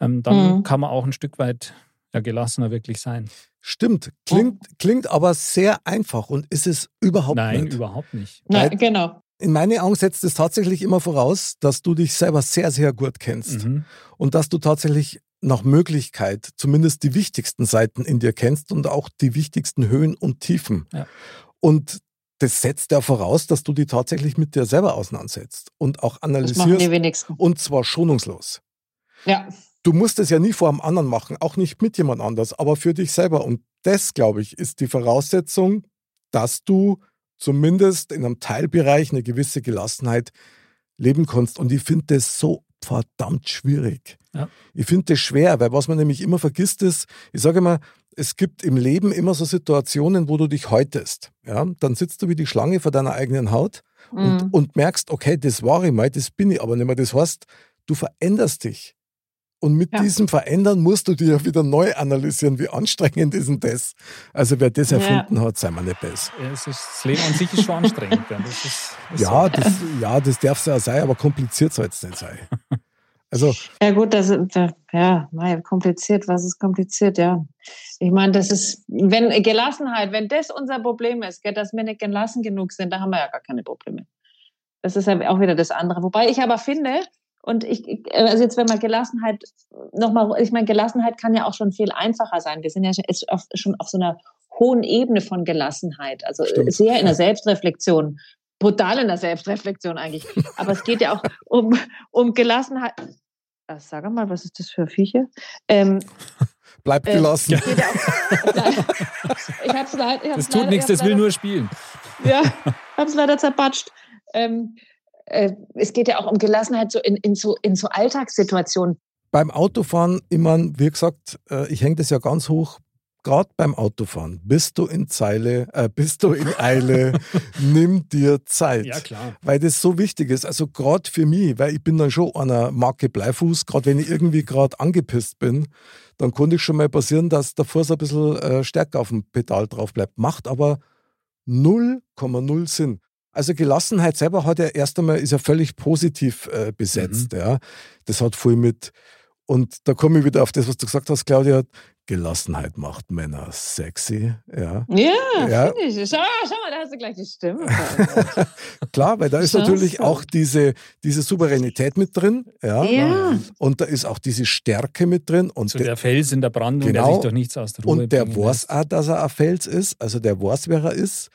Ähm, dann Mhm. kann man auch ein Stück weit ja, gelassener wirklich sein. Stimmt. Klingt, klingt aber sehr einfach und ist es überhaupt Nein, nicht. überhaupt nicht. Na, Weil- genau. In meinen Augen setzt es tatsächlich immer voraus, dass du dich selber sehr, sehr gut kennst. Mhm. und dass du tatsächlich nach Möglichkeit zumindest die wichtigsten Seiten in dir kennst und auch die wichtigsten Höhen und Tiefen. Ja. Und das setzt ja voraus, dass du die tatsächlich mit dir selber auseinandersetzt und auch Das machen die analysierst wenigsten. und zwar schonungslos. Ja. Du musst es ja nie vor einem anderen machen, auch nicht mit jemand anders, aber für dich selber. Und das, glaube ich, ist die Voraussetzung, dass du zumindest in einem Teilbereich eine gewisse Gelassenheit leben kannst. Und ich finde das so verdammt schwierig. Ja. Ich finde das schwer, weil was man nämlich immer vergisst ist, ich sage immer, es gibt im Leben immer so Situationen, wo du dich häutest. Ja? Dann sitzt du wie die Schlange vor deiner eigenen Haut und, Mhm. und merkst, okay, das war ich mal, das bin ich aber nicht mehr. Das heißt, du veränderst dich. Und mit Ja. diesem Verändern musst du dir wieder neu analysieren, wie anstrengend ist denn das? Also wer das Ja. erfunden hat, sei mal nicht besser. Ja, es ist, das Leben an sich ist schon anstrengend. Ja, das ist, ist Ja, so. das, ja, das darf es ja sein, aber kompliziert soll es nicht sein. Also, Ja gut, das ist, äh, ja, kompliziert, was ist kompliziert, ja. Ich meine, das ist, wenn Gelassenheit, wenn das unser Problem ist, gell, dass wir nicht gelassen genug sind, da haben wir ja gar keine Probleme. Das ist ja auch wieder das andere. Wobei ich aber finde, und ich, ich- also jetzt, wenn man Gelassenheit nochmal, ich meine, Gelassenheit kann ja auch schon viel einfacher sein. Wir sind ja schon, auf, so einer hohen Ebene von Gelassenheit, also Stimmt. sehr in der Selbstreflexion, brutal in der Selbstreflexion eigentlich. Aber es geht ja auch um, um Gelassenheit. Ah, Sag mal, was ist das für Viecher? Ähm, bleib Äh, gelassen. geht ja auch, *laughs* ich hab's leid, ich hab's Das tut leider, nichts, das will nur spielen. ja, hab's leider zerpatscht. Ähm, äh, es geht ja auch um Gelassenheit so in, in, so, in so Alltagssituationen. Beim Autofahren, ich mein, wie gesagt, äh, ich hänge das ja ganz hoch. Gerade beim Autofahren, bist du in Zeile, äh, bist du in Eile, *laughs* nimm dir Zeit. Ja, klar. weil das so wichtig ist. Also gerade für mich, weil ich bin dann schon einer Marke Bleifuß, gerade wenn ich irgendwie gerade angepisst bin, dann konnte ich schon mal passieren, dass der Fuß ein bisschen äh, stärker auf dem Pedal drauf bleibt. Macht aber 0,0 Sinn. Also Gelassenheit selber hat ja erst einmal, ist ja völlig positiv äh, besetzt. Ja. Das hat viel mit, und da komme ich wieder auf das, was du gesagt hast, Claudia, Gelassenheit macht Männer sexy. Ja. Ja, Ja. finde ich. Schau, schau mal, da hast du gleich die Stimme. *laughs* Klar, weil da ist natürlich auch diese, diese Souveränität mit drin. Ja. ja. Und da ist auch diese Stärke mit drin. Und, So der, der Fels in der Brandung, der Genau. sich doch nichts aus der Ruhe und der weiß auch, dass er ein Fels ist, also der weiß, wer er ist.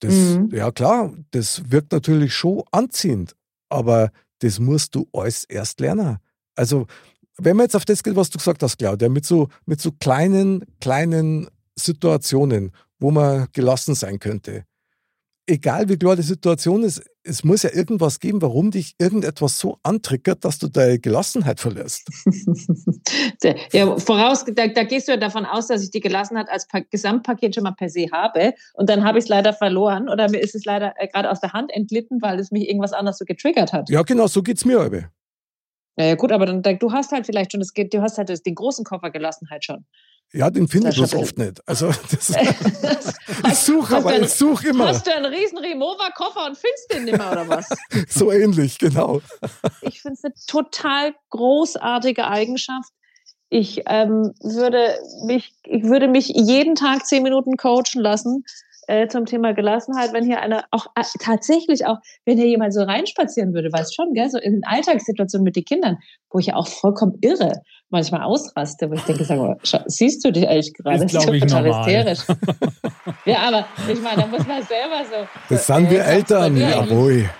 Das, Mhm. Ja klar, das wirkt natürlich schon anziehend, aber das musst du alles erst lernen. Also wenn man jetzt auf das geht, was du gesagt hast, Claudia, mit so, mit so kleinen, kleinen Situationen, wo man gelassen sein könnte. Egal wie klar die Situation ist, es muss ja irgendwas geben, warum dich irgendetwas so antriggert, dass du deine Gelassenheit verlierst. *laughs* ja, voraus, da, da gehst du ja davon aus, dass ich die Gelassenheit als pa Gesamtpaket schon mal per se habe und dann habe ich es leider verloren oder mir ist es leider äh, gerade aus der Hand entglitten, weil es mich irgendwas anderes so getriggert hat. Ja, genau, so geht's mir aber. Ja, ja gut, aber dann, du hast halt vielleicht schon, das geht, du hast halt den großen Koffer Gelassenheit schon. Ja, den finde ich bloß oft nicht. Also *laughs* *laughs* das, *laughs* ich suche, aber ich suche immer. Hast du einen riesen Remover-Koffer und findest den nicht mehr, oder was? So ähnlich, genau. Ich finde es eine total großartige Eigenschaft. Ich ähm, würde mich, ich würde mich jeden Tag zehn Minuten coachen lassen äh, zum Thema Gelassenheit, wenn hier einer auch äh, tatsächlich auch, wenn hier jemand so reinspazieren würde, weißt schon, gell, so in Alltagssituationen mit den Kindern, wo ich ja auch vollkommen irre manchmal ausraste, wo ich denke, sag mal, siehst du dich eigentlich gerade? Ist, glaub doch ich, total normal. hysterisch. *laughs* ja, aber ich meine, da muss man selber so. Das so, sind wir äh, Eltern, jawohl.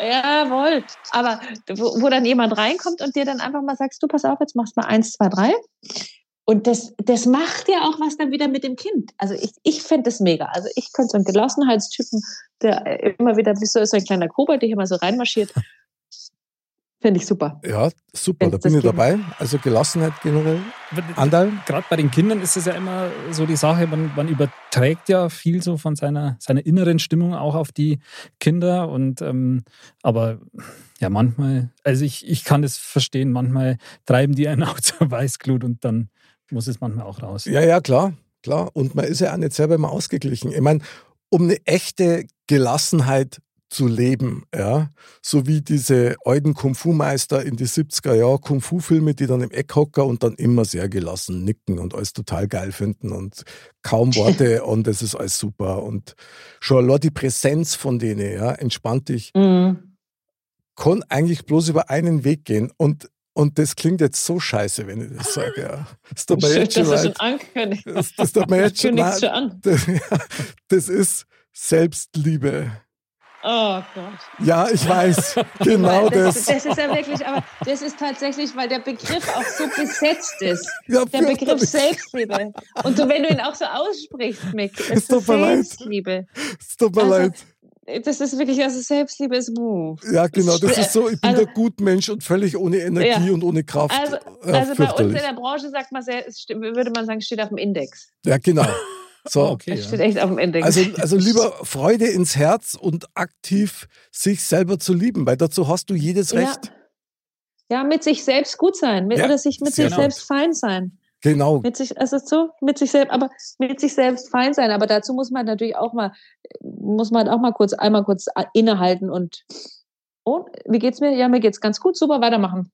Jawohl. Aber wo, wo dann jemand reinkommt und dir dann einfach mal sagst, du pass auf, jetzt machst du mal eins, zwei, drei. Und das, das macht ja auch was dann wieder mit dem Kind. Also ich, ich finde das mega. Also ich könnte so einen Gelassenheitstypen, der immer wieder, wie so ist so ein kleiner Kobold, der hier mal so reinmarschiert. Finde ich super. Ja, super, da Das bin ich dabei. Also Gelassenheit generell. Andal? Gerade bei den Kindern ist es ja immer so die Sache, man, man überträgt ja viel so von seiner, seiner inneren Stimmung auch auf die Kinder. Und ähm, aber ja, manchmal, also ich, ich kann das verstehen, manchmal treiben die einen *laughs* auch zur Weißglut und dann muss es manchmal auch raus. Ja, ja, klar, klar. Und man ist ja auch nicht selber immer ausgeglichen. Ich meine, um eine echte Gelassenheit zu leben, ja, so wie diese alten Kung-Fu-Meister in die 70er Jahre Kung-Fu-Filme, die dann im Eck hocken und dann immer sehr gelassen nicken und alles total geil finden und kaum *laughs* Worte und es ist alles super und schon allein die Präsenz von denen, ja, entspannt dich, Mhm. kann eigentlich bloß über einen Weg gehen und und das klingt jetzt so scheiße, wenn ich das sage. Ja. Das tut *laughs* mir Schön, jetzt schon dass du schon. Das, das tut mir jetzt schon an. *laughs* Das, ja, das ist Selbstliebe. Oh Gott. Ja, ich weiß. *laughs* Genau das, das. das ist ja wirklich, aber das ist tatsächlich, weil der Begriff auch so besetzt ist. Ja, Der Begriff fürchterlich. Selbstliebe. Und so, wenn du ihn auch so aussprichst, Mick, Es ist leid. Selbstliebe. Es tut mir Also, leid. Das ist wirklich, also Selbstliebe ist Move. Ja, genau. Das ist so, ich bin also- der Gutmensch und völlig ohne Energie Ja. und ohne Kraft. Also, ja, also bei uns in der Branche sagt man, sehr, würde man sagen, steht auf dem Index. Ja, genau. So. *laughs* Okay. Es Ja. steht echt auf dem Index. Also, also *laughs* lieber Freude ins Herz und aktiv sich selber zu lieben, weil dazu hast du jedes ja. Recht. ja, mit sich selbst gut sein, mit, Ja, oder sich mit sich gut. selbst fein sein. Genau. Mit sich, es ist so, mit sich selbst, aber mit sich selbst fein sein. Aber dazu muss man natürlich auch mal, muss man auch mal kurz, einmal kurz innehalten und, und, wie geht's mir? Ja, mir geht's ganz gut, super, weitermachen.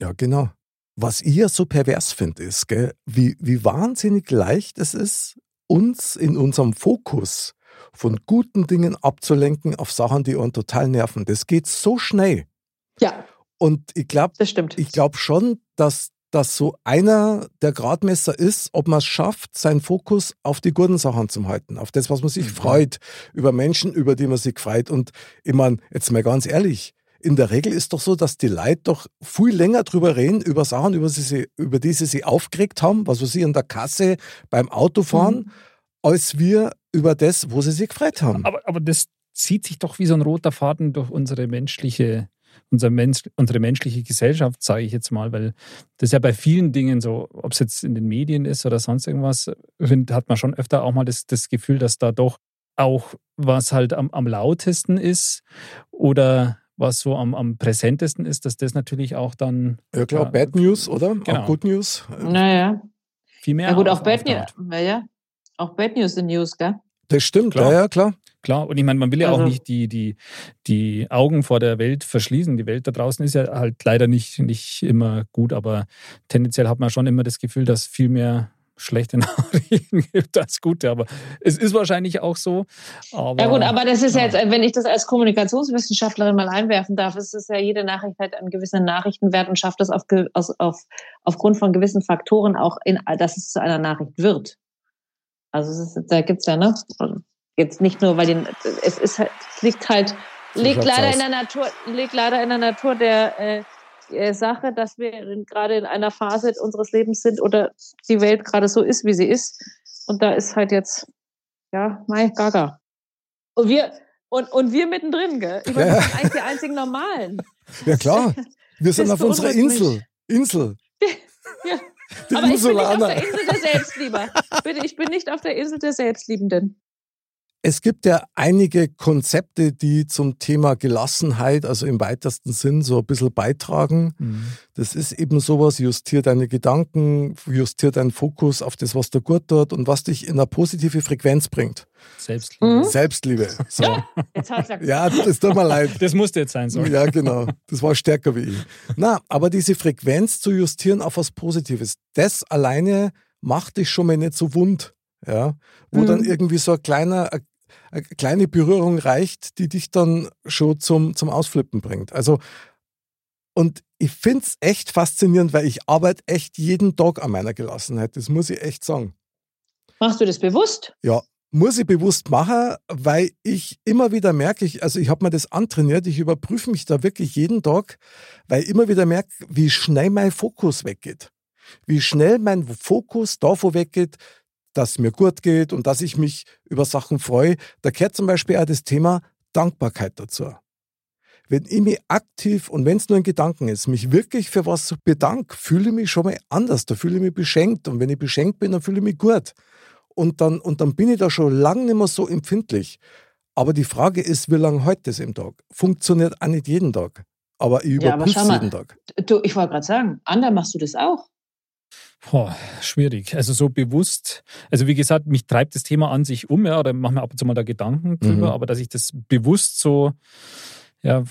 Ja, genau. Was ich ja so pervers finde, ist, gell, wie, wie wahnsinnig leicht es ist, uns in unserem Fokus von guten Dingen abzulenken auf Sachen, die uns total nerven. Das geht so schnell. Ja, Und ich glaube ich glaube schon, dass das so einer der Gradmesser ist, ob man es schafft, seinen Fokus auf die guten Sachen zu halten, auf das, was man sich freut, über Menschen, über die man sich freut. Und ich meine, jetzt mal ganz ehrlich, in der Regel ist doch so, dass die Leute doch viel länger drüber reden, über Sachen, über, sie, über die sie sich aufgeregt haben, was ich, an der Kasse, beim Autofahren, als wir über das, wo sie sich gefreut haben. Aber, aber das zieht sich doch wie so ein roter Faden durch unsere menschliche, unser Mensch, unsere menschliche Gesellschaft, sage ich jetzt mal, weil das ja bei vielen Dingen so, ob es jetzt in den Medien ist oder sonst irgendwas, find, hat man schon öfter auch mal das, das Gefühl, dass da doch auch was halt am, am lautesten ist oder was so am, am präsentesten ist, dass das natürlich auch dann Ja klar, Ja, Bad News, oder? genau. Auch Good News. Naja. viel mehr Ja gut, auf- auch Bad News, ja, ja. Auch Bad News in News, gell? Das stimmt, Klar. ja, ja, klar. Klar, und ich meine, man will ja auch Also- nicht die, die, die Augen vor der Welt verschließen. Die Welt da draußen ist ja halt leider nicht, nicht immer gut, aber tendenziell hat man schon immer das Gefühl, dass viel mehr schlechte *laughs* Nachrichten gibt als gute. Aber es ist wahrscheinlich auch so. Aber, Ja gut, aber das ist ja. jetzt, wenn ich das als Kommunikationswissenschaftlerin mal einwerfen darf, ist es ja jede Nachricht hat einen gewissen Nachrichtenwert und schafft es auf, auf, aufgrund von gewissen Faktoren auch, in, dass es zu einer Nachricht wird. Also es ist, da gibt's ja, ne? Jetzt nicht nur, weil die, es ist halt, es liegt halt, liegt leider aus. in der Natur, liegt leider in der Natur der äh, äh, Sache, dass wir gerade in einer Phase unseres Lebens sind oder die Welt gerade so ist, wie sie ist. Und da ist halt jetzt, ja, mein Gaga. Und wir, und, und wir mittendrin, gell? Ich meine, Ja. wir sind eigentlich die einzigen Normalen. Ja klar, wir sind auf unserer Insel. Insel. Aber ich bin nicht auf der Insel der Selbstlieber. Bitte, ich bin nicht auf der Insel der Selbstliebenden. Es gibt ja einige Konzepte, die zum Thema Gelassenheit, also im weitesten Sinn, so ein bisschen beitragen. Mhm. Das ist eben sowas, justier deine Gedanken, justier deinen Fokus auf das, was dir gut tut und was dich in eine positive Frequenz bringt. Selbstliebe. Mhm. Selbstliebe. So. Jetzt hast du Ja, das tut mir leid. Das musste jetzt sein, sorry. Ja, genau. Das war stärker wie ich. Na, aber diese Frequenz zu justieren auf was Positives, das alleine macht dich schon mal nicht so wund. Ja, wo Mhm. dann irgendwie so ein kleiner, eine, eine kleine Berührung reicht, die dich dann schon zum, zum Ausflippen bringt. Also, und ich finde es echt faszinierend, weil ich arbeite echt jeden Tag an meiner Gelassenheit. Das muss ich echt sagen. Machst du das bewusst? Ja, muss ich bewusst machen, weil ich immer wieder merke, ich, also ich habe mir das antrainiert, ich überprüfe mich da wirklich jeden Tag, weil ich immer wieder merke, wie schnell mein Fokus weggeht. Wie schnell mein Fokus davon weggeht, dass es mir gut geht und dass ich mich über Sachen freue. Da gehört zum Beispiel auch das Thema Dankbarkeit dazu. Wenn ich mich aktiv und wenn es nur ein Gedanken ist, mich wirklich für was bedanke, fühle ich mich schon mal anders. Da fühle ich mich beschenkt. Und wenn ich beschenkt bin, dann fühle ich mich gut. Und dann, und dann bin ich da schon lange nicht mehr so empfindlich. Aber die Frage ist, wie lange heute das im Tag? Funktioniert auch nicht jeden Tag. Aber ich Ja, aber überprüfe schau es mal. jeden Tag. Du, ich wollte gerade sagen, Ander, machst du das auch? Boah, schwierig. Also so bewusst, also wie gesagt, mich treibt das Thema an sich um, ja, oder mache mir ab und zu mal da Gedanken drüber, Mhm. aber dass ich das bewusst so ja,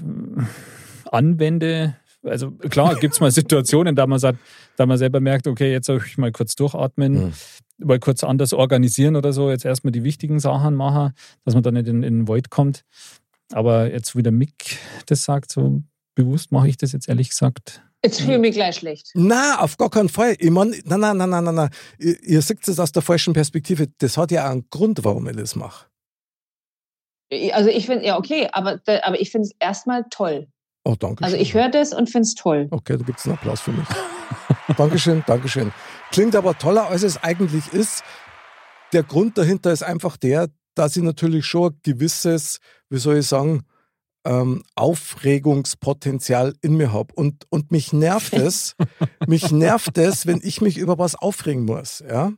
anwende, also klar, *laughs* gibt es mal Situationen, da man sagt, da man selber merkt, okay, jetzt soll ich mal kurz durchatmen, Mhm. mal kurz anders organisieren oder so, jetzt erstmal die wichtigen Sachen machen, dass man dann nicht in, in den Void kommt. Aber jetzt, wie der Mick das sagt, so bewusst mache ich das jetzt ehrlich gesagt. Jetzt fühle ich mich gleich schlecht. Na, auf gar keinen Fall. Ich mein, nein, nein, nein, nein, nein, nein. Ihr, ihr seht es aus der falschen Perspektive. Das hat ja auch einen Grund, warum ich das mache. Also ich finde, ja, okay, aber, aber ich finde es erstmal toll. Oh, danke Also ich höre das und finde es toll. Okay, da gibt es einen Applaus für mich. *laughs* Dankeschön, Dankeschön. Klingt aber toller, als es eigentlich ist. Der Grund dahinter ist einfach der, dass ich natürlich schon ein gewisses, wie soll ich sagen, ähm, Aufregungspotenzial in mir habe. Und, und mich nervt es, *laughs* mich nervt es, wenn ich mich über was aufregen muss. Ja?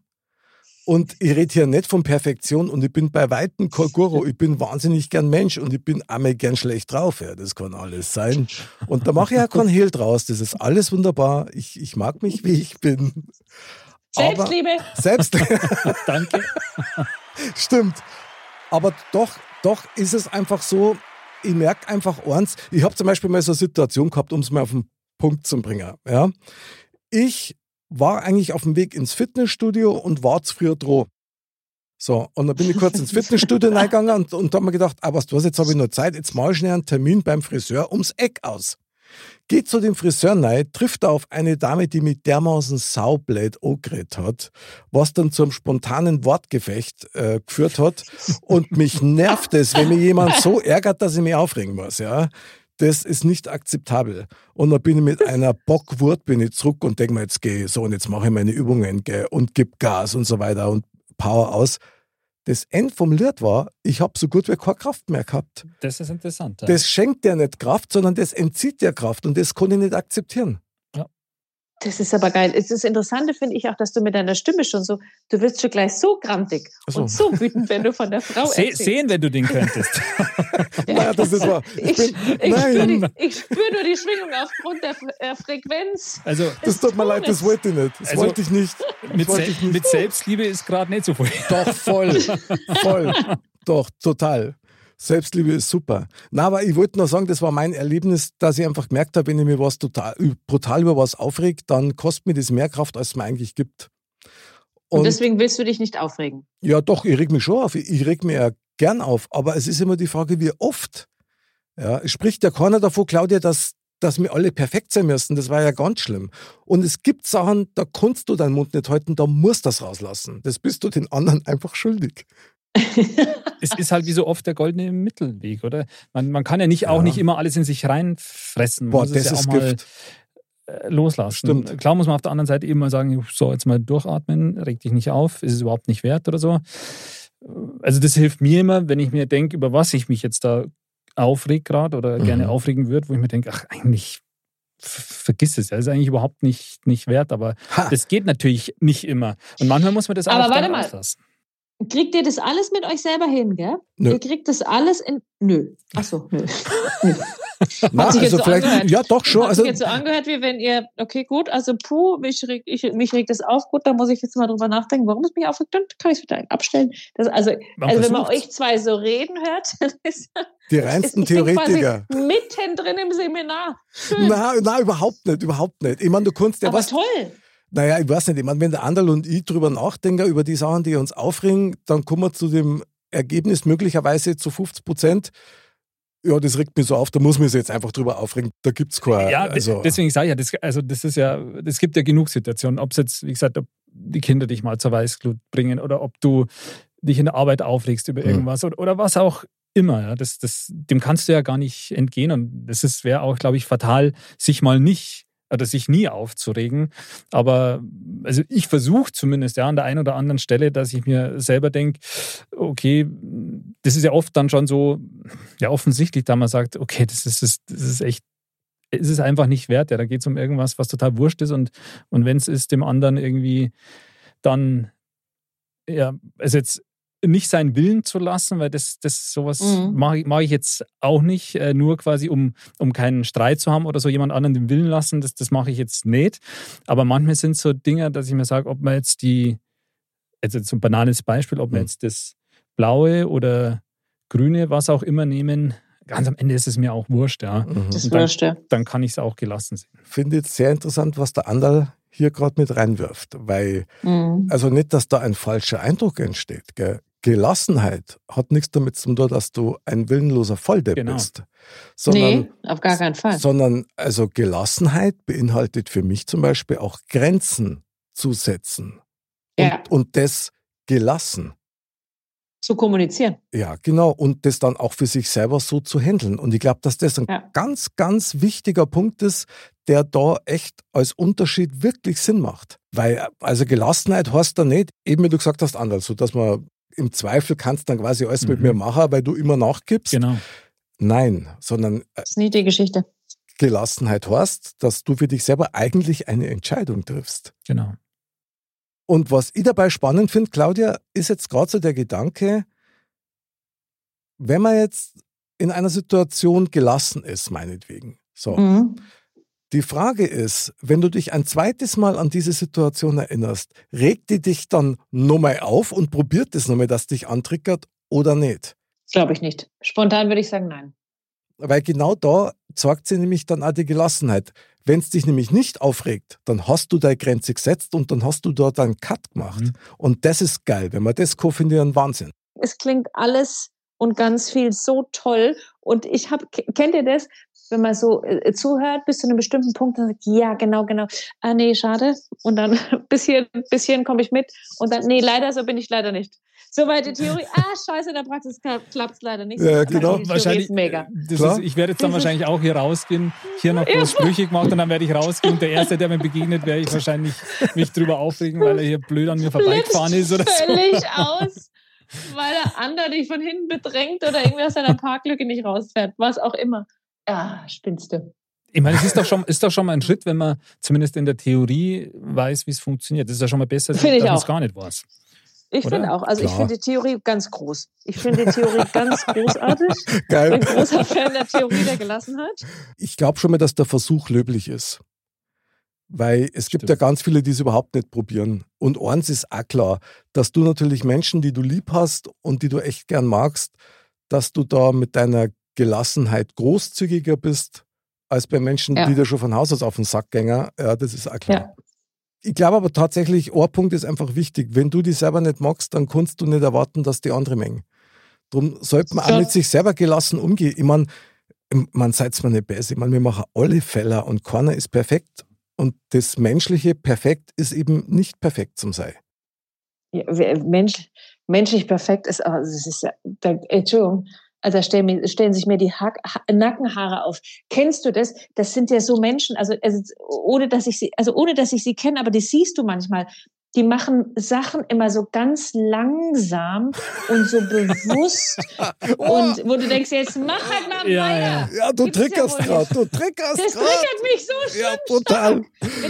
Und ich rede hier nicht von Perfektion und ich bin bei Weitem kein Guru. Ich bin wahnsinnig gern Mensch und ich bin einmal gern schlecht drauf. Ja, das kann alles sein. Und da mache ich ja keinen Hehl draus. Das ist alles wunderbar. Ich, ich mag mich, wie ich bin. Aber- Selbstliebe, Selbst, *laughs* *laughs* Danke. stimmt. Aber doch, doch ist es einfach so, ich merke einfach eins. Ich habe zum Beispiel mal so eine Situation gehabt, um es mal auf den Punkt zu bringen. Ja. Ich war eigentlich auf dem Weg ins Fitnessstudio und war zu früh dran. So, und dann bin ich kurz ins Fitnessstudio *laughs* reingegangen und, und da habe mir gedacht, ah, was du was, jetzt habe ich noch Zeit, jetzt mal schnell einen Termin beim Friseur ums Eck aus. Geht zu dem Friseur rein, trifft er auf eine Dame, die mit dermaßen saublöd angeredet hat, was dann zum spontanen Wortgefecht äh, geführt hat. Und mich nervt es, wenn mir jemand so ärgert, dass ich mich aufregen muss. Ja, Das ist nicht akzeptabel. Und dann bin ich mit einer Bockwurt bin ich zurück und denke mir, jetzt gehe so und jetzt mache ich meine Übungen gell, und gib Gas und so weiter und Power aus. Das End vom Lied war, ich habe so gut wie keine Kraft mehr gehabt. Das ist interessant. Ja. Das schenkt dir nicht Kraft, sondern das entzieht dir Kraft und das kann ich nicht akzeptieren. Das ist aber geil. Es ist Interessante finde ich auch, dass du mit deiner Stimme schon so, du wirst schon gleich so grantig so. und so wütend, wenn du von der *laughs* Frau Se erzählst. sehen, wenn du den könntest. *laughs* Naja, das ist wahr. Ich Ich, ich, spüre die, ich spür nur die Schwingung aufgrund der äh, Frequenz. Also Das tut mir leid, das wollte ich nicht. Das Also, wollte ich nicht. Das mit, wollte Se ich nicht. mit Selbstliebe ist gerade nicht so viel. Doch, voll. *laughs* voll. Doch, total. Selbstliebe ist super. Na, aber ich wollte nur sagen, das war mein Erlebnis, dass ich einfach gemerkt habe, wenn ich mir was total brutal über was aufregt, dann kostet mir das mehr Kraft, als es mir eigentlich gibt. Und, Und, deswegen willst du dich nicht aufregen. ja, doch, ich reg mich schon auf. Ich, ich reg mich ja gern auf. Aber es ist immer die Frage, wie oft. Ja, spricht ja keiner davor, Claudia, dass, dass wir alle perfekt sein müssen. Das war ja ganz schlimm. Und es gibt Sachen, da kannst du deinen Mund nicht halten, da musst du das rauslassen. Das bist du den anderen *laughs* einfach schuldig. *laughs* Es ist halt wie so oft der goldene Mittelweg, oder? Man, man kann ja nicht auch Ja. nicht immer alles in sich reinfressen. Boah, muss es das ja ist auch mal Gift. äh, loslassen. Stimmt. Klar muss man auf der anderen Seite eben mal sagen, so, jetzt mal durchatmen, reg dich nicht auf, ist es überhaupt nicht wert oder so. Also das hilft mir immer, wenn ich mir denke, über was ich mich jetzt da aufreg gerade oder Mhm. gerne aufregen würde, wo ich mir denke, ach, eigentlich vergiss es, ja, ist eigentlich überhaupt nicht, nicht wert, aber Ha. das geht natürlich nicht immer. Und manchmal muss man das auch Aber dann warte mal. auslassen. Kriegt ihr das alles mit euch selber hin, gell? Nö. Ihr kriegt das alles in. Nö. Achso, nö. nö. *laughs* Na, also so vielleicht, angehört. ja doch schon. Hat Also, sich jetzt so angehört, wie wenn ihr, okay, gut, also puh, mich regt, ich, mich regt das auf, gut, da muss ich jetzt mal drüber nachdenken, warum es mich aufregt, dann kann ich es wieder abstellen. Das, also, Man also wenn man euch zwei so reden hört, *laughs* dann ist die ist- reinsten bin Theoretiker. mittendrin im Seminar. Schön. Na, na, überhaupt nicht, überhaupt nicht. Ich meine, du kannst ja aber was. toll. Naja, ich weiß nicht, ich meine, wenn der Anderl und ich drüber nachdenken, über die Sachen, die uns aufregen, dann kommen wir zu dem Ergebnis möglicherweise zu 50 Prozent. Ja, das regt mich so auf, da muss man sich jetzt einfach drüber aufregen. Da gibt es keine. Ja, also, deswegen sage ich ja, das, also das ist ja, es gibt ja genug Situationen, ob es jetzt, wie gesagt, ob die Kinder dich mal zur Weißglut bringen oder ob du dich in der Arbeit aufregst über Mhm. irgendwas oder, oder was auch immer. Ja, das, das, dem kannst du ja gar nicht entgehen und das ist wäre auch, glaube ich, fatal, sich mal nicht oder sich nie aufzuregen. Aber also ich versuche zumindest ja an der einen oder anderen Stelle, dass ich mir selber denke, okay, das ist ja oft dann schon so ja offensichtlich, da man sagt, okay, das ist, das ist echt es ist einfach nicht wert. Ja, da geht es um irgendwas, was total wurscht ist. Und, und wenn es ist, dem anderen irgendwie dann, ja, also jetzt nicht seinen Willen zu lassen, weil das, das sowas Mhm. mache ich, mach ich jetzt auch nicht, äh, nur quasi um, um keinen Streit zu haben oder so jemand anderen den Willen lassen, das, das mache ich jetzt nicht. Aber manchmal sind es so Dinge, dass ich mir sage, ob man jetzt die, also so ein banales Beispiel, ob wir Mhm. jetzt das blaue oder grüne, was auch immer nehmen, ganz am Ende ist es mir auch wurscht, ja. mhm. Das dann- wurscht, ja. Dann kann ich es auch gelassen sehen. finde jetzt sehr interessant, was der Anderl hier gerade mit reinwirft. Weil, Mhm. also nicht, dass da ein falscher Eindruck entsteht. Gell? Gelassenheit hat nichts damit zu tun, dass du ein willenloser Volldepp Genau. bist. Sondern Nee, auf gar keinen Fall. sondern also Gelassenheit beinhaltet für mich zum Beispiel auch Grenzen zu setzen. Ja. Und, und das gelassen. Zu kommunizieren. Ja, genau. Und das dann auch für sich selber so zu handeln. Und ich glaube, dass das ein Ja. ganz, ganz wichtiger Punkt ist, der da echt als Unterschied wirklich Sinn macht. Weil, also Gelassenheit heißt da nicht, eben wie du gesagt hast, anders, so dass man im Zweifel kannst dann quasi alles mit Mhm. mir machen, weil du immer nachgibst. Genau. Nein, sondern äh, Das ist nie die Geschichte. Gelassenheit heißt, dass du für dich selber eigentlich eine Entscheidung triffst. Genau. Und was ich dabei spannend finde, Claudia, ist jetzt gerade so der Gedanke, wenn man jetzt in einer Situation gelassen ist, meinetwegen. So. Mhm. Die Frage ist, wenn du dich ein zweites Mal an diese Situation erinnerst, regt die dich dann nochmal auf und probiert es nochmal, dass dich antriggert oder nicht? Glaube ich nicht. Spontan würde ich sagen, nein. Weil genau da zeigt sie nämlich dann auch die Gelassenheit. Wenn es dich nämlich nicht aufregt, dann hast du deine Grenze gesetzt und dann hast du dort einen Cut gemacht. Mhm. Und das ist geil. Wenn man das kann, finde ich einen Wahnsinn. es klingt alles und ganz viel so toll. Und ich habe, kennt ihr das, wenn man so äh, zuhört bis zu einem bestimmten Punkt, dann sagt, ja, genau, genau. Ah, nee, schade. Und dann *laughs* bis hier, bis hierhin komme ich mit. Und dann, nee, leider, so bin ich leider nicht. Soweit die Theorie. *laughs* Ah, scheiße, in der Praxis klappt es leider nicht. Ja, genau. die Theorie ist mega. Das Klar. ist, ich werde jetzt dann wahrscheinlich auch hier rausgehen, hier noch *laughs* groß Sprüche gemacht und dann werde ich rausgehen. Und der Erste, der mir begegnet, werde ich wahrscheinlich mich drüber aufregen, weil er hier blöd an mir vorbeigefahren ist oder so. völlig aus, weil der andere dich von hinten bedrängt oder irgendwie aus seiner Parklücke nicht rausfährt. Was auch immer. Ah, spinnst du. Ich meine, es ist doch, schon, ist doch schon mal ein Schritt, wenn man zumindest in der Theorie weiß, wie es funktioniert. Das ist ja schon mal besser, als ich wenn man es gar nicht weiß. Ich finde auch. Also ich Klar. finde die Theorie ganz groß. Ich finde die Theorie ganz *laughs* großartig. Geil. großer Fan der Theorie der Gelassenheit. Ich glaube schon mal, dass der Versuch löblich ist. Weil es gibt Stimmt. ja ganz viele, die es überhaupt nicht probieren. Und eins ist auch klar, dass du natürlich Menschen, die du lieb hast und die du echt gern magst, dass du da mit deiner Gelassenheit großzügiger bist als bei Menschen, Ja. die dir schon von Haus aus auf den Sack gängen. Ja, das ist auch klar. Ja. Ich glaube aber tatsächlich, ein Punkt ist einfach wichtig. Wenn du dich selber nicht magst, dann kannst du nicht erwarten, dass die andere mengen. Darum sollte man auch Ja. mit sich selber gelassen umgehen. Ich meine, man seid mir nicht besser. Ich meine, wir machen alle Fälle und keiner ist perfekt. Und das menschliche Perfekt ist eben nicht perfekt zum Sei. Ja, Mensch, menschlich perfekt ist, aber es ist ja, da, Entschuldigung, also da stellen, stellen sich mir die Hack, ha Nackenhaare auf. Kennst du das? Das sind ja so Menschen, also, also ohne dass ich sie, also ohne dass ich sie kenne, aber die siehst du manchmal. die machen Sachen immer so ganz langsam und so bewusst *laughs* und wo du denkst, jetzt mach halt mal Ja, weiter. ja. Ja, du Gibt's ja triggerst wohl gerade, du triggerst Das gerade. triggert mich so schön. Ja, total. stark.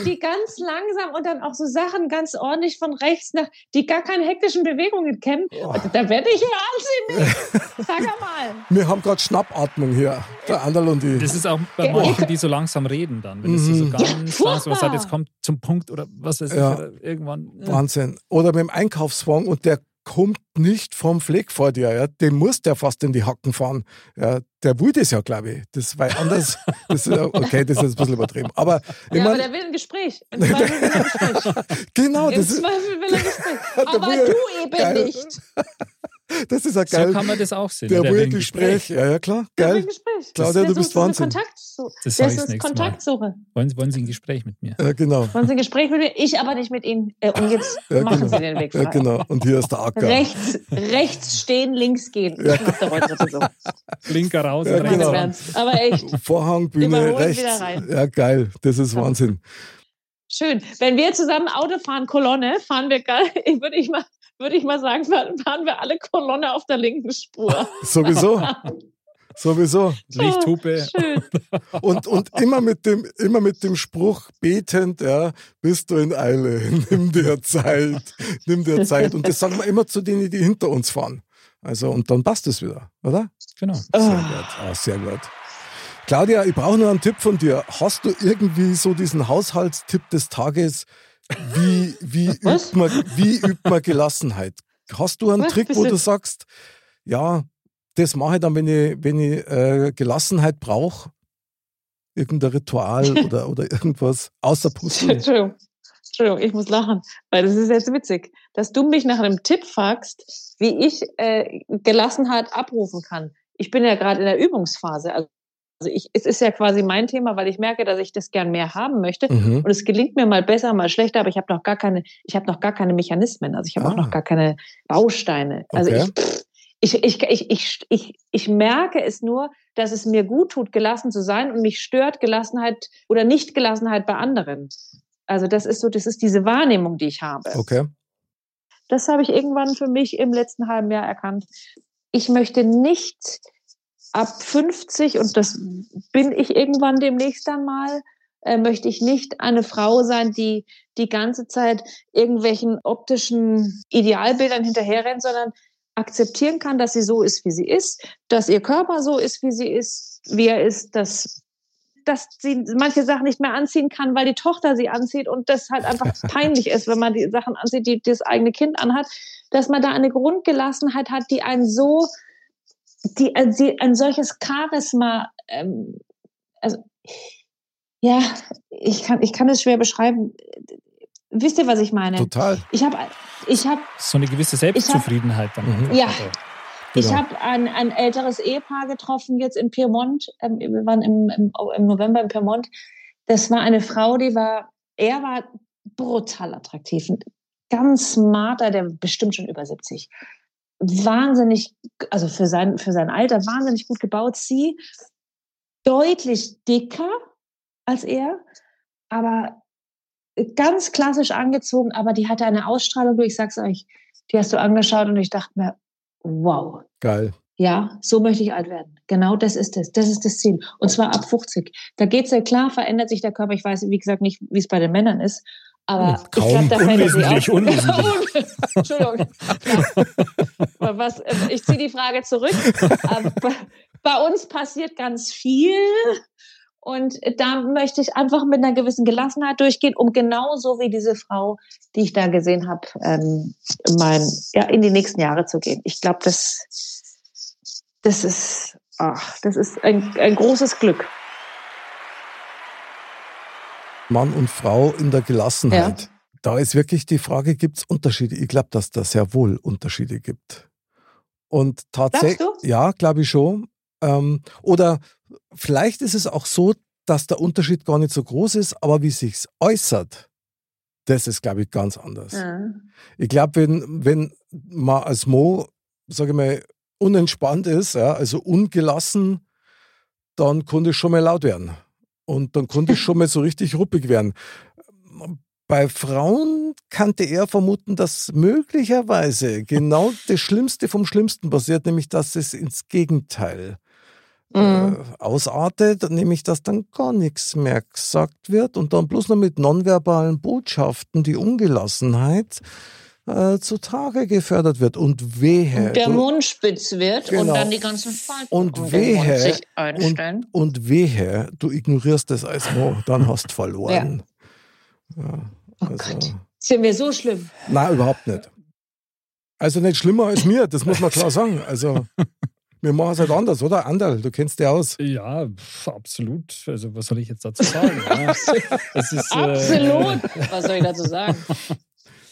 Die ganz langsam und dann auch so Sachen ganz ordentlich von rechts nach, die gar keine hektischen Bewegungen kennen. Oh. Und da werde ich wahnsinnig. Sag mal. *laughs* Wir haben gerade Schnappatmung hier, der Anderl und ich. Das ist auch bei manchen, die so langsam reden dann. Wenn es so Mhm. ganz Ja, langsam was jetzt kommt zum Punkt oder was weiß ich, Ja. irgendwann. Wahnsinn. Oder mit dem Einkaufswagen und der kommt nicht vom Fleck vor dir. Ja. Den muss der fast in die Hacken fahren. Ja. Der will das ja, glaube ich. Das war anders. *laughs* Das ist, okay, das ist ein bisschen übertrieben. Aber ich Ja, aber mein, der will ein Gespräch. Im Zweifel will er ein Gespräch. *laughs* genau, Im das ist, Zweifel will er ein Gespräch. *laughs* Aber du eben nicht. Das ist ja So geil. kann man das auch sehen. der ja, will ein Gespräch. Ja, ja, klar. Der will Geil. Gespräch. Claudia, Das du bist so Wahnsinn. Kontaktsuche. Das ist. Kontaktsuche. Wollen, wollen Sie ein Gespräch mit mir? Ja, genau. Wollen Sie ein Gespräch mit mir? Ich aber nicht mit Ihnen. Äh, Und jetzt *laughs* Ja, machen genau. Sie den Weg frei. Ja, genau. Und hier ist der Acker. Rechts, rechts stehen, links gehen. Ja. Ich mach der heute so. Linker raus Ja, genau. Aber echt. Vorhangbühne rechts. wieder rein. Ja, geil. Das ist Wahnsinn. Schön. Wenn wir zusammen Auto fahren, Kolonne, fahren wir geil, *laughs* würde ich mal, würde ich mal sagen, fahren wir alle Kolonne auf der linken Spur. *laughs* Sowieso. *laughs* Sowieso. Lichthupe. Schön. Und, und immer, mit dem, immer mit dem Spruch betend, ja, bist du in Eile, nimm dir Zeit, nimm dir Zeit. Und das sagen wir immer zu denen, die hinter uns fahren. Also, und dann passt es wieder, oder? Genau. Sehr Ah. gut, ah, sehr gut. Claudia, ich brauche nur einen Tipp von dir. Hast du irgendwie so diesen Haushaltstipp des Tages? Wie, wie, *laughs* übt, man, wie übt man Gelassenheit? Hast du einen Was? Trick, wo du- du sagst, ja, das mache ich dann, wenn ich, wenn ich äh, Gelassenheit brauche? Irgendein Ritual *laughs* oder, oder irgendwas außer Pusten? *laughs* Entschuldigung. Entschuldigung, ich muss lachen, weil das ist jetzt witzig, dass du mich nach einem Tipp fragst, wie ich äh, Gelassenheit abrufen kann. Ich bin ja gerade in der Übungsphase. Also ich, es ist ja quasi mein Thema, weil ich merke, dass ich das gern mehr haben möchte. Mhm. Und es gelingt mir mal besser, mal schlechter, aber ich habe noch gar keine, ich habe noch gar keine Mechanismen, also ich habe Ah. auch noch gar keine Bausteine. Also Okay. ich, pff, ich, ich, ich, ich, ich, ich merke es nur, dass es mir gut tut, gelassen zu sein und mich stört Gelassenheit oder Nicht-Gelassenheit bei anderen. Also das ist so, das ist diese Wahrnehmung, die ich habe. Okay. Das habe ich irgendwann für mich im letzten halben Jahr erkannt. Ich möchte nicht ab 50, und das bin ich irgendwann demnächst dann mal, äh, möchte ich nicht eine Frau sein, die die ganze Zeit irgendwelchen optischen Idealbildern hinterherrennt, sondern akzeptieren kann, dass sie so ist, wie sie ist, dass ihr Körper so ist, wie sie ist, wie er ist, dass dass sie manche Sachen nicht mehr anziehen kann, weil die Tochter sie anzieht und das halt einfach *laughs* peinlich ist, wenn man die Sachen anzieht, die das eigene Kind anhat, dass man da eine Grundgelassenheit hat, die einen so, die, die ein solches Charisma, ähm, also ja, ich kann, ich kann es schwer beschreiben. Wisst ihr, was ich meine? Total. Ich habe, ich habe So eine gewisse Selbstzufriedenheit dann. Mhm. Ja. Also, Ich Genau. habe ein, ein älteres Ehepaar getroffen jetzt in Piemont. Ähm, wir waren im, im, im November in Piemont. Das war eine Frau, die war, er war brutal attraktiv. Ein Ganz smarter, der bestimmt schon über 70. Wahnsinnig, also für sein, für sein Alter, wahnsinnig gut gebaut. Sie deutlich dicker als er, aber ganz klassisch angezogen, aber die hatte eine Ausstrahlung, ich sag's euch, die hast du angeschaut und ich dachte mir, wow, Geil. ja, so möchte ich alt werden. Genau das ist es. Das ist das Ziel. Und zwar ab 50. Da geht's ja klar, verändert sich der Körper. Ich weiß, wie gesagt, nicht, wie es bei den Männern ist. Aber Kaum. ich glaube, da Unwesentlich, auch. *laughs* unwesentlich. Entschuldigung. Ja. Was, äh, ich ziehe die Frage zurück. Bei- bei uns passiert ganz viel. Und da möchte ich einfach mit einer gewissen Gelassenheit durchgehen, um genauso wie diese Frau, die ich da gesehen habe, ähm, mein, ja, in die nächsten Jahre zu gehen. Ich glaube, das, das ist, ach, das ist ein, ein großes Glück. Mann und Frau in der Gelassenheit. Da ist wirklich die Frage, gibt es Unterschiede? Ich glaube, dass da sehr wohl Unterschiede gibt. Und tatsächlich, ja, glaube ich schon. Ähm, oder vielleicht ist es auch so, dass der Unterschied gar nicht so groß ist, aber wie sich's äußert, das ist, glaube ich, ganz anders. Ich glaube, wenn, wenn man als Mo, sage ich mal, unentspannt ist, ja, also ungelassen, dann konnte es schon mal laut werden. Und dann konnte es schon mal so richtig ruppig werden. Bei Frauen kannte er vermuten, dass möglicherweise genau das Schlimmste vom Schlimmsten passiert, nämlich dass es ins Gegenteil äh, Mhm. ausartet, nämlich dass dann gar nichts mehr gesagt wird und dann bloß noch mit nonverbalen Botschaften die Ungelassenheit äh, zutage gefördert wird. Und wehe. Der du- Mund spitz wird Genau. und dann die ganzen Falten Und um den Mund wehe, sich einstellen. Und wehe, du ignorierst das als Mann, dann hast du *laughs* verloren. Ja. Oh also, Gott. Sind wir so schlimm? Nein, überhaupt nicht. Also nicht schlimmer als mir, das muss man klar sagen. Also wir machen es halt anders, oder? Anderl, du kennst dich aus. Ja, absolut. Also, was soll ich jetzt dazu sagen? ja? *laughs* Es ist, äh, Absolut. Was soll ich dazu sagen?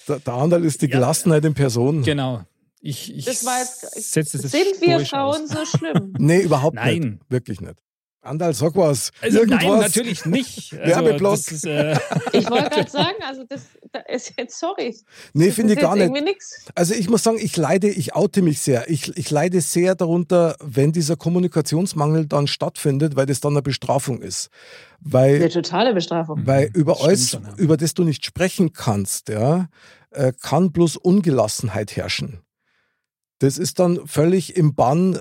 Der, der Anderl ist die Gelassenheit in Person. Genau. Ich, ich Das war jetzt- setze das Sind wir Frauen aus. so schlimm? *laughs* Nee, überhaupt Nein. nicht. Wirklich nicht. Anderl, sag was. Also, Irgendwas. nein, natürlich nicht. *laughs* Also, Werbeblock. ist, äh, *laughs* Ich wollte gerade sagen, also das, das ist jetzt, sorry. Nee, finde ich gar nicht. Also ich muss sagen, ich leide, ich oute mich sehr. Ich, ich leide sehr darunter, wenn dieser Kommunikationsmangel dann stattfindet, weil das dann eine Bestrafung ist. Weil Eine totale Bestrafung. Weil über Stimmt alles, ja. über das du nicht sprechen kannst, ja, äh, kann bloß Ungelassenheit herrschen. Das ist dann völlig im Bann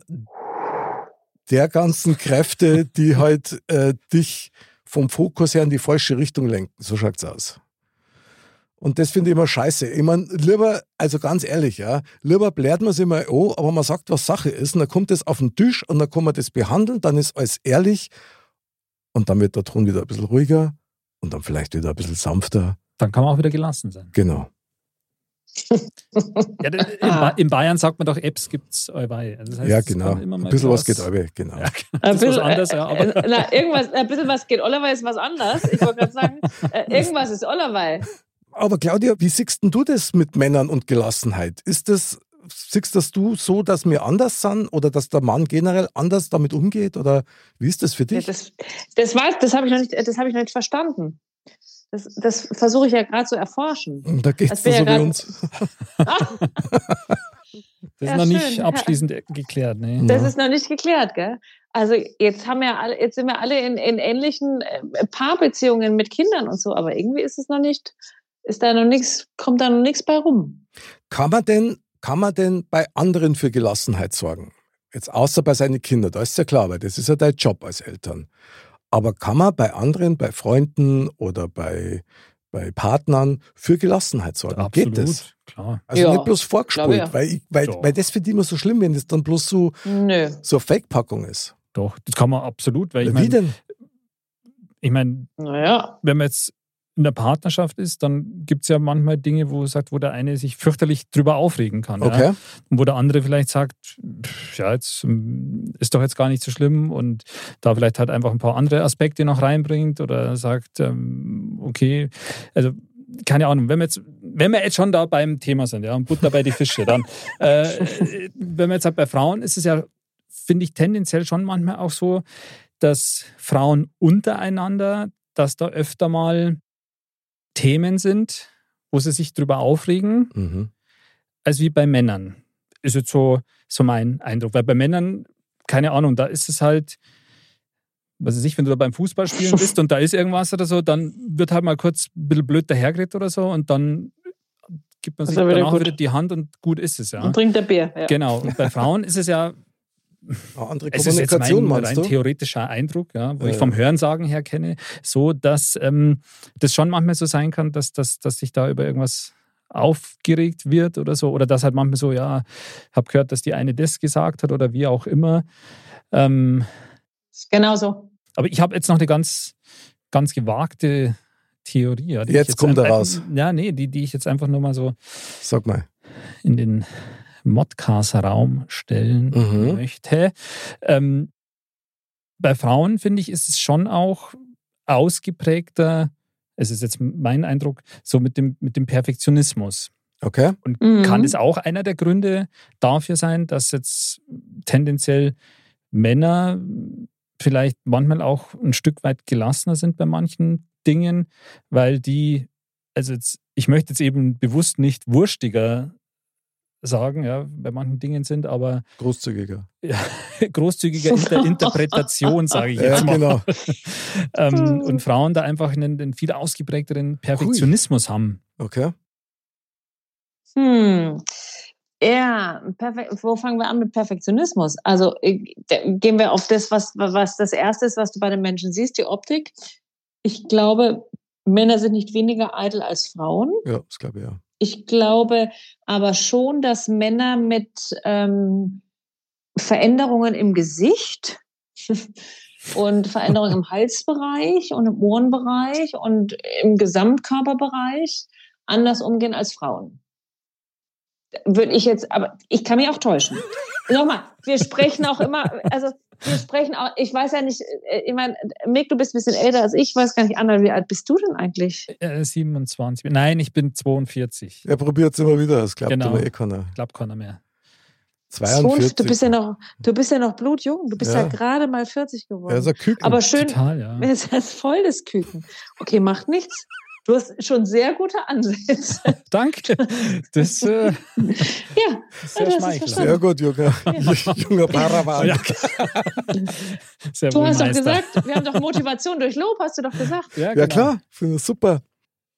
der ganzen Kräfte, die *laughs* halt äh, dich vom Fokus her in die falsche Richtung lenken. So schaut's aus. Und das finde ich immer scheiße. Ich meine, lieber, also ganz ehrlich, ja, lieber blärt man sich mal an, aber man sagt, was Sache ist, und dann kommt das auf den Tisch und dann kann man das behandeln, dann ist alles ehrlich und dann wird der Ton wieder ein bisschen ruhiger und dann vielleicht wieder ein bisschen sanfter. dann kann man auch wieder gelassen sein. Genau. Ja, *laughs* in, ba in Bayern sagt man doch, Apps gibt's allweil. Also das heißt, ja, genau. immer mal Ein bisschen was was- geht aber, genau. Ja, Ein das ist was bisschen, anderes, ja, äh, aber äh, na, irgendwas, ein bisschen was geht Oliver ist was anderes. Ich wollte gerade sagen, äh, *laughs* irgendwas ist Oliver. Aber Claudia, wie siehst denn du das mit Männern und Gelassenheit? Ist das, siehst das du so, dass wir anders sind oder dass der Mann generell anders damit umgeht? Oder wie ist das für Ja, dich? das das, war- das habe ich, noch nicht- das hab ich noch nicht verstanden. Das, das versuche ich ja gerade zu erforschen. da geht Das es so ja wie uns. *laughs* das Ja, ist noch nicht schön. abschließend geklärt. Nee. Das ist noch nicht geklärt, gell? Also jetzt haben wir alle, jetzt sind wir alle in, in ähnlichen äh, Paarbeziehungen mit Kindern und so, aber irgendwie ist es noch nicht, ist da noch nichts, kommt da noch nichts bei rum. Kann man denn, kann man denn bei anderen für Gelassenheit sorgen? Jetzt außer bei seinen Kindern, da ist ja klar, weil das ist ja dein Job als Eltern. Aber kann man bei anderen, bei Freunden oder bei, bei Partnern für Gelassenheit sorgen? Absolut, Geht das? klar. Also Ja, nicht bloß vorgespult, ja. weil, ich, weil, weil das finde ich immer so schlimm, wenn das dann bloß so, Nö. so eine Fake-Packung ist. Doch, das kann man absolut, weil ich Wie meine, denn? ich mein, Naja. wenn man jetzt in der Partnerschaft ist, dann gibt es ja manchmal Dinge, wo sagt, wo der eine sich fürchterlich drüber aufregen kann. Ja? Okay. Und wo der andere vielleicht sagt, ja, jetzt ähm, ist doch jetzt gar nicht so schlimm und da vielleicht halt einfach ein paar andere Aspekte noch reinbringt oder sagt, ähm, okay, also keine Ahnung, wenn wir jetzt, wenn wir jetzt schon da beim Thema sind, ja, und Butter bei die Fische, dann, *laughs* äh, wenn wir jetzt halt bei Frauen, ist es ja, finde ich, tendenziell schon manchmal auch so, dass Frauen untereinander, dass da öfter mal Themen sind, wo sie sich drüber aufregen, Mhm. als wie bei Männern. Ist jetzt so, so mein Eindruck. Weil bei Männern, keine Ahnung, da ist es halt, was weiß ich, wenn du da beim Fußballspielen bist und da ist irgendwas oder so, dann wird halt mal kurz ein bisschen blöd dahergeredet oder so und dann gibt man sich wieder danach gut. wieder die Hand und gut ist es, ja. Und trinkt der Bier. Ja. Genau. Und bei *laughs* Frauen ist es ja, Eine andere es ist jetzt Kommunikation, mein meinst rein du? theoretischer Eindruck, ja, wo Ja, ich vom. Hörensagen her kenne, so dass ähm, das schon manchmal so sein kann, dass, dass, dass sich da über irgendwas aufgeregt wird oder so. Oder dass halt manchmal so, ja, habe gehört, dass die eine das gesagt hat oder wie auch immer. Ähm, Genau so. aber ich habe jetzt noch eine ganz, ganz gewagte Theorie. ja, die ich Jetzt kommt er raus. Ja, nee, die, die ich jetzt einfach nur mal so Sag mal. in den Modcast-Raum stellen Mhm. möchte. Ähm, bei Frauen, finde ich, ist es schon auch ausgeprägter, es ist jetzt mein Eindruck, so mit dem, mit dem Perfektionismus. Okay. Und Mhm. kann es auch einer der Gründe dafür sein, dass jetzt tendenziell Männer vielleicht manchmal auch ein Stück weit gelassener sind bei manchen Dingen, weil die, also jetzt, ich möchte jetzt eben bewusst nicht wurstiger sagen, ja, bei manchen Dingen sind, aber Großzügiger. *laughs* ja, großzügiger in der *laughs* Interpretation, sage ich jetzt Ja, mal. genau. *laughs* ähm, und Frauen da einfach einen, einen viel ausgeprägteren Perfektionismus haben. Okay. Hm. Ja, perfekt. Wo fangen wir an mit Perfektionismus? Also äh, gehen wir auf das, was, was das Erste ist, was du bei den Menschen siehst, die Optik. Ich glaube, Männer sind nicht weniger eitel als Frauen. Ja, das glaube ich ja. Ich glaube aber schon, dass Männer mit ähm, Veränderungen im Gesicht *laughs* und Veränderungen im Halsbereich und im Ohrenbereich und im Gesamtkörperbereich anders umgehen als Frauen. Würde ich jetzt, aber ich kann mich auch täuschen. Nochmal, wir sprechen auch immer, also wir sprechen auch, ich weiß ja nicht, äh, ich meine, Mick, du bist ein bisschen älter als ich, ich weiß gar nicht, Anna, wie alt bist du denn eigentlich? Äh, 27. Nein, ich bin 42. Er probiert es immer wieder, das klappt Genau. immer eh keiner. Glaube keiner mehr. 42. Du bist ja noch, du bist ja noch blutjung, du bist ja, Ja. gerade mal 40 geworden. Er ist ein Küken. aber schön, Total, ja. *laughs* Er ist das voll des Küken. Okay, macht nichts. Du hast schon sehr gute Ansätze. *laughs* Danke. Das Ja, äh, ist sehr schmeichelnd. Sehr gut, *laughs* junger, junger Paravan. Ja. Sehr du hast doch gesagt, wir haben doch Motivation durch Lob, hast du doch gesagt. Ja, Ja, genau. klar, finde ich super.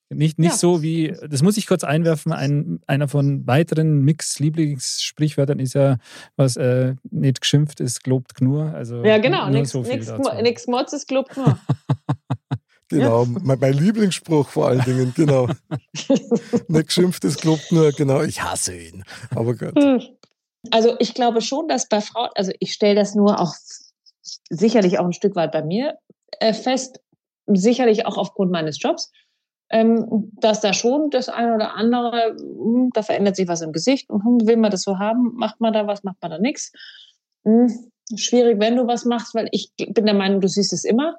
Nicht, nicht Ja. so wie, das muss ich kurz einwerfen, ein, einer von weiteren Mix-Lieblingssprichwörtern ist ja, was äh, nicht geschimpft ist, gelobt Knur. Also Ja, genau. nur Nix, so Mods ist Club nur. *laughs* Genau, mein, mein Lieblingsspruch vor allen Dingen, genau. *laughs* Nicht geschimpft, es gelobt nur, genau, ich hasse ihn. Aber gut. Also ich glaube schon, dass bei Frauen, also ich stelle das nur auch sicherlich auch ein Stück weit bei mir äh, fest, sicherlich auch aufgrund meines Jobs, ähm, dass da schon das eine oder andere, hm, da verändert sich was im Gesicht. Und hm, will man das so haben, macht man da was, macht man da nichts. Hm, schwierig, wenn du was machst, weil ich bin der Meinung, du siehst es immer.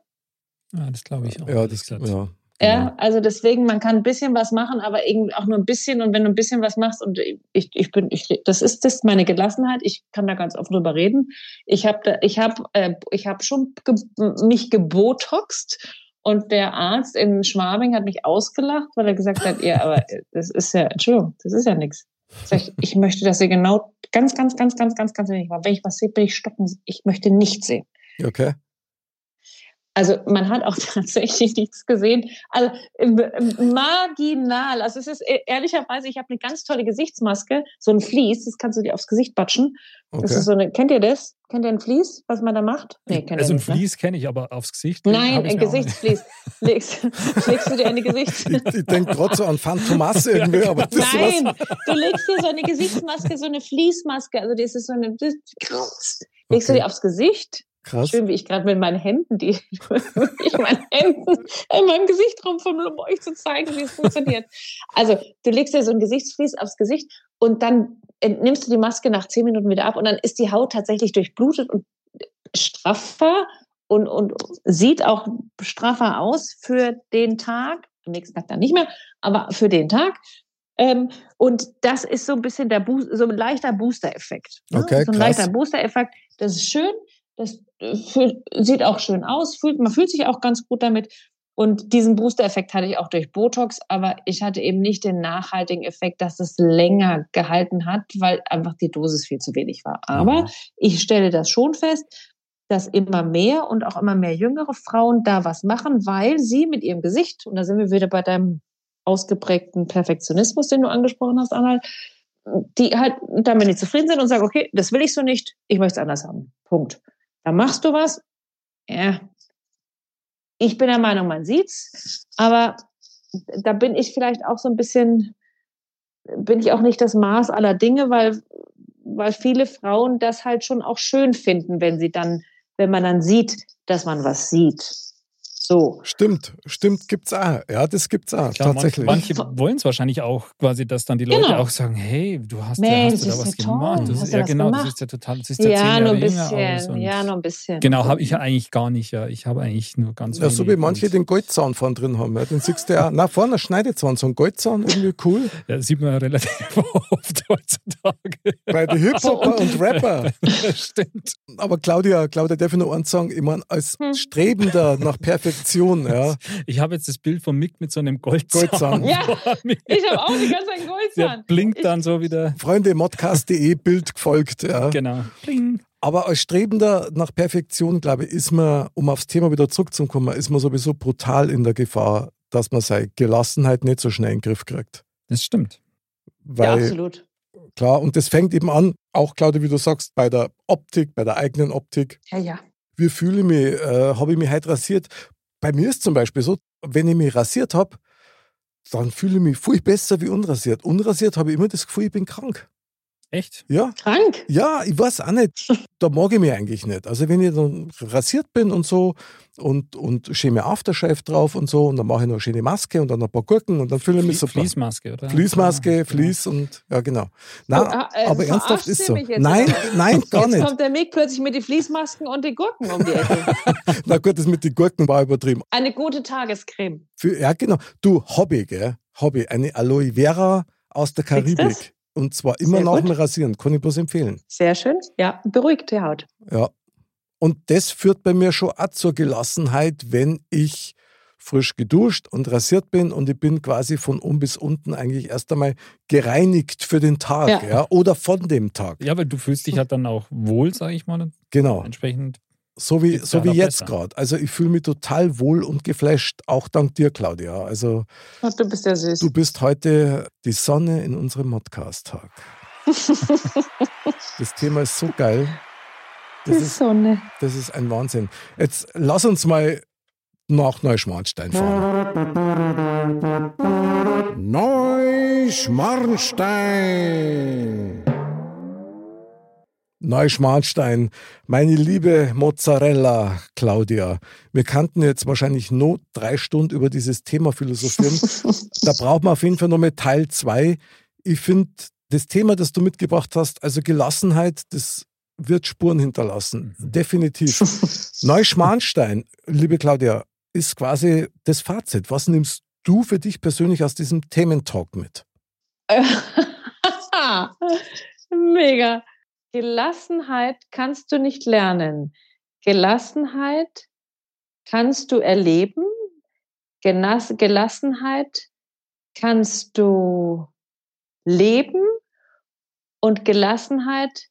Ja, das glaube ich auch. Ja, das, ja. Ja, genau. also deswegen, man kann ein bisschen was machen, aber irgendwie auch nur ein bisschen. Und wenn du ein bisschen was machst, und ich, ich bin, ich, das ist das meine Gelassenheit. Ich kann da ganz offen drüber reden. Ich habe, ich habe, äh, ich habe schon ge mich gebotoxt und der Arzt in Schwabing hat mich ausgelacht, weil er gesagt hat, ja, aber *laughs* das ist ja, Entschuldigung, das ist ja nichts. Ich, ich möchte, dass ihr genau ganz, ganz, ganz, ganz, ganz, ganz wenig macht. Wenn ich was sehe, bin ich stocken. Ich möchte nichts sehen. Okay. Also man hat auch *laughs* tatsächlich nichts gesehen. Also marginal. Also es ist äh, ehrlicherweise, ich habe eine ganz tolle Gesichtsmaske, so ein Vlies, das kannst du dir aufs Gesicht batschen. Das okay. ist so eine, kennt ihr das? Kennt ihr ein Vlies, was man da macht? Nee, kennt also ihr ein nicht. Ne? Vlies kenne ich, aber aufs Gesicht. Nein, ein. Gesichtsvlies. Legst, *laughs* legst du dir eine Gesichts... Ich, ich denke gerade so an Phantomas irgendwie, aber das ist was. Nein, du legst dir so eine Gesichtsmaske, so eine Fließmaske, also das ist so eine... Das, legst du Okay. dir aufs Gesicht Krass. Schön, wie ich gerade mit meinen Händen, die *laughs* ich meine Händen in meinem Gesicht rumfummel, um euch zu zeigen, wie es funktioniert. Also, du legst dir so ein Gesichtsvlies aufs Gesicht und dann nimmst du die Maske nach zehn Minuten wieder ab und dann ist die Haut tatsächlich durchblutet und straffer und, und sieht auch straffer aus für den Tag. Am nächsten Tag dann nicht mehr, aber für den Tag. Ähm, und das ist so ein bisschen der Boost, so ein leichter Booster-Effekt. Ne? Okay, so ein krass. leichter Booster-Effekt. Das ist schön. Das äh, fühlt, sieht auch schön aus. Fühlt, man fühlt sich auch ganz gut damit. Und diesen Booster-Effekt hatte ich auch durch Botox, aber ich hatte eben nicht den nachhaltigen Effekt, dass es länger gehalten hat, weil einfach die Dosis viel zu wenig war. Aber ich stelle das schon fest, dass immer mehr und auch immer mehr jüngere Frauen da was machen, weil sie mit ihrem Gesicht, und da sind wir wieder bei deinem ausgeprägten Perfektionismus, den du angesprochen hast, Anhalt, die halt damit nicht zufrieden sind und sagen, okay, das will ich so nicht, ich möchte es anders haben. Punkt. Da machst du was. Ja. Ich bin der Meinung, man sieht's, aber da bin ich vielleicht auch so ein bisschen, bin ich auch nicht das Maß aller Dinge, weil, weil viele Frauen das halt schon auch schön finden, wenn sie dann, wenn man dann sieht, dass man was sieht. So. Stimmt, stimmt, gibt's auch. Ja, das gibt's auch, Klar, tatsächlich. Manche, manche wollen es wahrscheinlich auch quasi, dass dann die Leute Genau. auch sagen, hey, du hast, Mensch, hast du da das was toll. gemacht. Das ist, ja was genau, das gemacht? ist ja total, das ist ja, Ja, zehn nur ein Jahre jünger aus. bisschen. und Ja, nur ein bisschen. Genau, habe ich ja eigentlich gar nicht, ja. Ich habe eigentlich nur ganz Ja, so wie manche den Goldzahn vorne drin haben. Ja. Den siehst du ja auch. Na, vorne ein Schneidezahn, so ein Goldzahn, irgendwie cool. Ja, sieht man ja relativ *laughs* oft heutzutage. Bei den Hip-Hopper und Rapper. *laughs* Stimmt. Aber Claudia, Claudia, darf ich noch eins sagen? Ich meine, als Hm. Strebender nach Perfektion, ja. Ich habe jetzt das Bild von Mick mit so einem Goldzahn. Goldzahn. Ja, ich habe auch die ganze Zeit Der Goldzahn. blinkt dann so wieder. Freunde, modcast.de, Bild gefolgt, ja. Genau. Bling. Aber als Strebender nach Perfektion, glaube ich, ist man, um aufs Thema wieder zurückzukommen, ist man sowieso brutal in der Gefahr, dass man seine Gelassenheit nicht so schnell in den Griff kriegt. Das stimmt. Ja, Weil, absolut. klar, und das fängt eben an, auch Claudia, wie du sagst, bei der Optik, bei der eigenen Optik. Ja, ja. Wie fühle ich mich? Äh, habe ich mich heute rasiert? Bei mir ist zum Beispiel so, wenn ich mich rasiert habe, dann fühle ich mich viel besser wie unrasiert. Unrasiert habe ich immer das Gefühl, ich bin krank. Echt? Ja, Krank. ja, ich weiß auch nicht. *laughs* Da mag ich mich eigentlich nicht. Also wenn ich dann rasiert bin und so und, und schöne Aftershave drauf und so und dann mache ich noch eine schöne Maske und dann ein paar Gurken und dann fühle ich mich super. Fließmaske, oder? Fließmaske, Ja, Fließ und ja genau. Nein, Ah, äh, aber ernsthaft ist so. jetzt, Nein, nein, *laughs* gar Jetzt nicht. kommt der Mick plötzlich mit den Fließmasken und den Gurken um die Ecke. *laughs* Na gut, das mit den Gurken war übertrieben. Eine gute Tagescreme. Für, ja, genau. Du, Hobby, gell? Hobby. Eine Aloe Vera aus der Karibik. Und zwar immer Sehr nach gut. dem Rasieren. Kann ich bloß empfehlen. Sehr schön. Ja, beruhigt die Haut. Ja. Und das führt bei mir schon auch zur Gelassenheit, wenn ich frisch geduscht und rasiert bin und ich bin quasi von oben bis unten eigentlich erst einmal gereinigt für den Tag ja. Ja. oder von dem Tag. Ja, weil du fühlst dich halt dann auch wohl, sage ich mal. Genau. Entsprechend. So wie, so wie jetzt gerade. Also ich fühle mich total wohl und geflasht, auch dank dir, Claudia. Also Ach, du bist ja süß. du bist heute die Sonne in unserem Modcast-Tag. *laughs* Das Thema ist so geil. Das die ist, Sonne. das ist ein Wahnsinn. Jetzt lass uns mal nach Neuschmarnstein fahren. Neuschmarnstein. Neuschmarnstein, meine liebe Mozzarella, Claudia. Wir kannten jetzt wahrscheinlich nur drei Stunden über dieses Thema philosophieren. *laughs* da braucht man auf jeden Fall nochmal Teil zwei. Ich finde, das Thema, das du mitgebracht hast, also Gelassenheit, das wird Spuren hinterlassen. Definitiv. *laughs* Neuschmarnstein, liebe Claudia, ist quasi das Fazit. Was nimmst du für dich persönlich aus diesem Thementalk mit? *laughs* Mega. Gelassenheit kannst du nicht lernen. Gelassenheit kannst du erleben. Genas Gelassenheit kannst du leben und Gelassenheit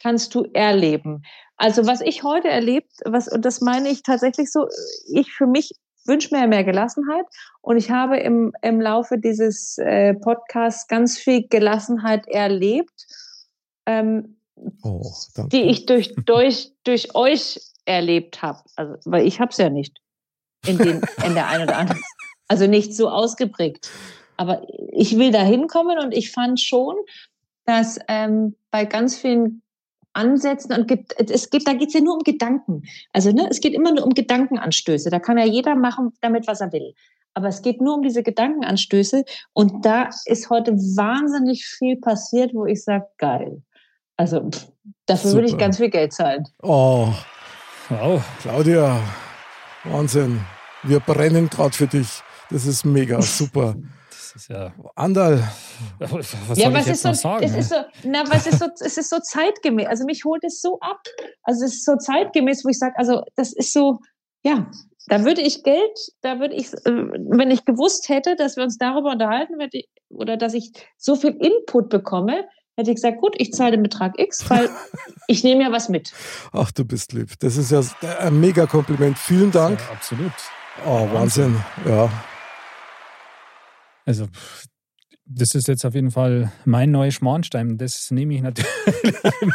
kannst du erleben. Also was ich heute erlebt, was und das meine ich tatsächlich so, ich für mich wünsche mir mehr Gelassenheit und ich habe im, im Laufe dieses äh, Podcasts ganz viel Gelassenheit erlebt, ähm, Oh, die ich durch, *laughs* durch, durch euch erlebt habe. Also, weil ich habe es ja nicht in, den, in der einen oder anderen. Also nicht so ausgeprägt. Aber ich will da hinkommen und ich fand schon, dass ähm, bei ganz vielen Ansätzen und Ged- es geht, da geht es ja nur um Gedanken. Also ne, es geht immer nur um Gedankenanstöße. Da kann ja jeder machen damit, was er will. Aber es geht nur um diese Gedankenanstöße und da ist heute wahnsinnig viel passiert, wo ich sage, geil. Also pff, dafür würde ich Super. ganz viel Geld zahlen. Oh, Wow. Claudia, Wahnsinn. Wir brennen gerade für dich. Das ist mega, *laughs* super. Das ist ja. Andal, Was ja, jetzt ist so, noch sagen? es ist so, na, es ist so, es ist so zeitgemäß. Also mich holt es so ab. Also es ist so zeitgemäß, wo ich sage, also das ist so, ja, da würde ich Geld, da würde ich, äh, wenn ich gewusst hätte, dass wir uns darüber unterhalten, ich, oder dass ich so viel Input bekomme, hätte ich gesagt, gut, ich zahle den Betrag X, weil *laughs* ich nehme ja was mit. ach, du bist lieb. Das ist ja ein mega Kompliment. Vielen Dank. Ja, absolut. Oh, Wahnsinn. Ja. Also, das ist jetzt auf jeden Fall mein neuer Schmarnstein. Das nehme ich natürlich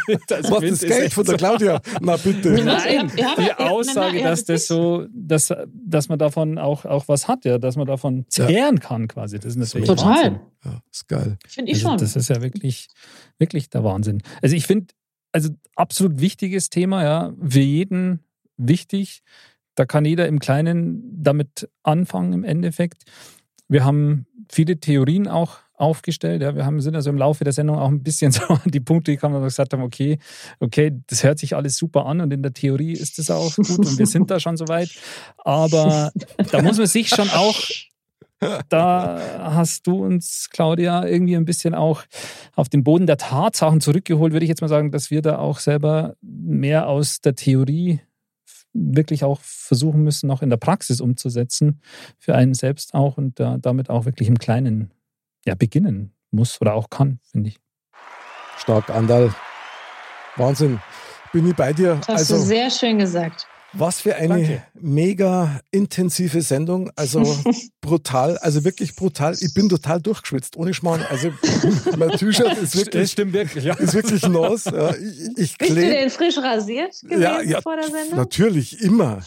mit. Also, Was das Geld von der Claudia? Na bitte. Nein, die Aussage, dass das das so, dass, dass man davon auch, auch was hat, ja, dass man davon zehren kann quasi. Das ist natürlich Total. Wahnsinn. Ja, ist geil. Finde ich Also, schon. das ist ja wirklich, wirklich der Wahnsinn. Also ich finde, also absolut wichtiges Thema, ja, für jeden wichtig. Da kann jeder im Kleinen damit anfangen im Endeffekt. Wir haben viele Theorien auch aufgestellt. Ja, wir haben, sind also im Laufe der Sendung auch ein bisschen *laughs* so an die Punkte gekommen, wo wir gesagt haben, okay, okay, das hört sich alles super an und in der Theorie ist das auch gut und wir sind da schon so weit. Aber da muss man sich schon auch da hast du uns, Claudia, irgendwie ein bisschen auch auf den Boden der Tatsachen zurückgeholt, würde ich jetzt mal sagen, dass wir da auch selber mehr aus der Theorie wirklich auch versuchen müssen, noch in der Praxis umzusetzen, für einen selbst auch und damit auch wirklich im Kleinen ja, beginnen muss oder auch kann, finde ich. Stark, Andal. Wahnsinn. Bin ich bei dir. Das hast also, du sehr schön gesagt. Was für eine Danke. mega intensive Sendung. Also *laughs* brutal, also wirklich brutal. Ich bin total durchgeschwitzt, ohne Schmarrn. Also mein T-Shirt ist wirklich, stimmt wirklich, ja. ist wirklich nass. Ja, ich, ich Bist du denn frisch rasiert gewesen ja, ja, vor der Sendung? Natürlich, immer.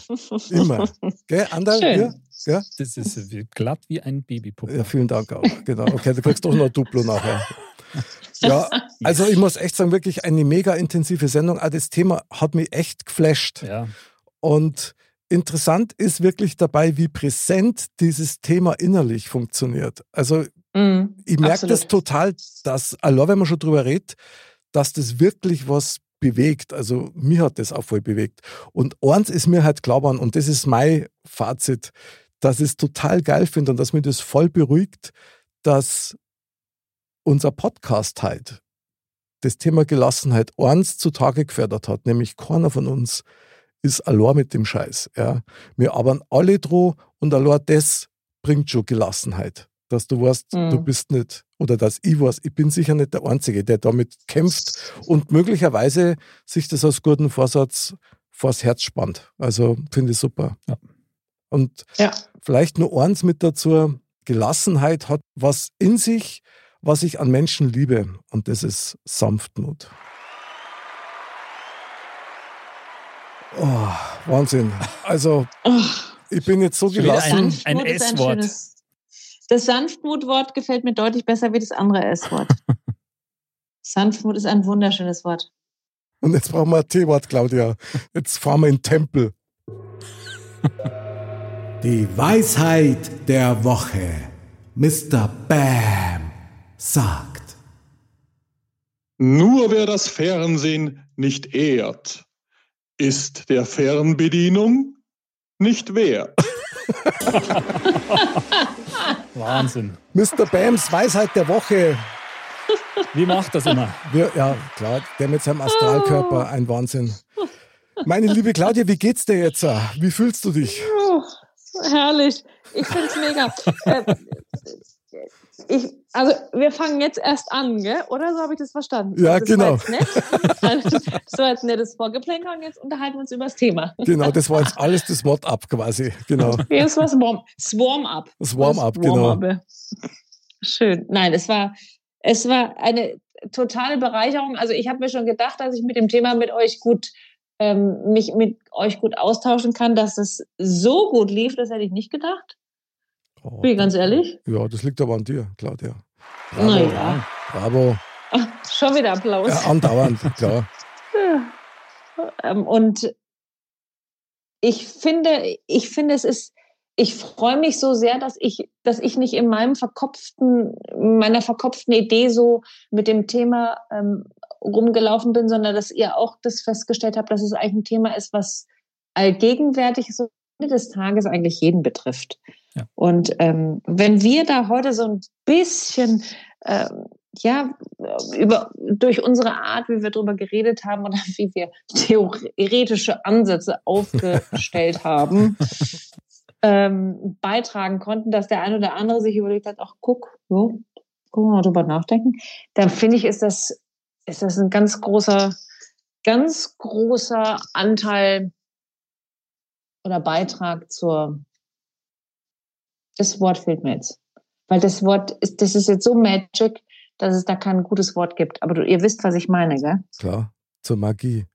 Immer. *laughs* Gell, Ander, Schön. Ja? Das ist glatt wie ein Babypuppe. Ja, vielen Dank auch. Genau. Okay, du kriegst doch noch ein Duplo nachher. *laughs* Ja, also ich muss echt sagen, wirklich eine mega intensive Sendung. Auch das Thema hat mich echt geflasht. Ja. Und interessant ist wirklich dabei, wie präsent dieses Thema innerlich funktioniert. Also mm, ich merke das total, dass, allein wenn man schon drüber redet, dass das wirklich was bewegt. Also mir hat das auch voll bewegt. Und eins ist mir halt klar geworden, und das ist mein Fazit, dass ich es total geil finde und dass mich das voll beruhigt, dass unser Podcast halt das Thema Gelassenheit eins zutage gefördert hat, nämlich keiner von uns ist allein mit dem Scheiß. Ja. Wir arbeiten alle dran und allein das bringt schon Gelassenheit. Dass du weißt, mhm. du bist nicht, oder dass ich weiß, ich bin sicher nicht der Einzige, der damit kämpft und möglicherweise sich das als guten Vorsatz vors Herz spannt. Also finde ich super. Ja. Und ja. vielleicht nur eins mit dazu, Gelassenheit hat was in sich, was ich an Menschen liebe, und das ist Sanftmut. Oh, Wahnsinn. Also, ich bin jetzt so gelassen. Ein, ein S-Wort. Das Sanftmut-Wort gefällt mir deutlich besser wie das andere S-Wort. *laughs* Sanftmut ist ein wunderschönes Wort. Und jetzt brauchen wir ein T-Wort, Claudia. Jetzt fahren wir in den Tempel. *laughs* Die Weisheit der Woche. Mr. Bam sagt. Nur wer das Fernsehen nicht ehrt, ist der Fernbedienung nicht wert. *laughs* Wahnsinn. Mr. Bams Weisheit der Woche. Wie macht das immer? Wir, ja, klar, der mit seinem Astralkörper, ein Wahnsinn. Meine liebe Claudia, wie geht's dir jetzt? Wie fühlst du dich? Herrlich. Ich find's mega. Äh, ich, also wir fangen jetzt erst an, gell? oder so habe ich das verstanden? Ja, das genau. War das war jetzt nettes Vorgeplänkel und jetzt unterhalten wir uns über das Thema. Genau, das war jetzt alles das Wort-up quasi. Genau. Das war Swarm-up. Swarm das Warm-up, genau. Schön. Nein, es war, es war eine totale Bereicherung. Also ich habe mir schon gedacht, dass ich mit dem Thema mit euch gut ähm, mich mit euch gut austauschen kann, dass es so gut lief, das hätte ich nicht gedacht. Oh, Bin ich ganz ehrlich? Ja, das liegt aber an dir, Claudia. Bravo. Naja. Bravo. Ach, schon wieder Applaus. Ja, andauernd, klar. *laughs* Ähm, und ich finde, ich finde, es ist, ich freue mich so sehr, dass ich, dass ich nicht in meinem verkopften, meiner verkopften Idee so mit dem Thema ähm, rumgelaufen bin, sondern dass ihr auch das festgestellt habt, dass es eigentlich ein Thema ist, was allgegenwärtig so Ende des Tages eigentlich jeden betrifft. Ja. Und ähm, wenn wir da heute so ein bisschen ähm, ja, über, durch unsere Art, wie wir darüber geredet haben oder wie wir theoretische Ansätze aufgestellt *laughs* haben, ähm, beitragen konnten, dass der eine oder andere sich überlegt hat, ach guck, so, guck mal drüber nachdenken, dann finde ich, ist das, ist das ein ganz großer, ganz großer Anteil oder Beitrag zur, das Wort fehlt mir jetzt. Weil das Wort ist, das ist jetzt so magic, dass es da kein gutes Wort gibt. Aber du, ihr wisst, was ich meine, gell? Klar, zur Magie.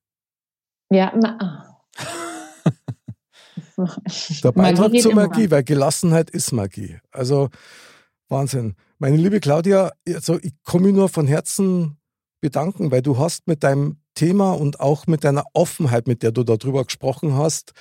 Ja, na, ah. *laughs* Der Beitrag Magie zur Magie, weil Gelassenheit ist Magie. Also Wahnsinn. Meine liebe Claudia, also ich komme nur von Herzen bedanken, weil du hast mit deinem Thema und auch mit deiner Offenheit, mit der du darüber gesprochen hast,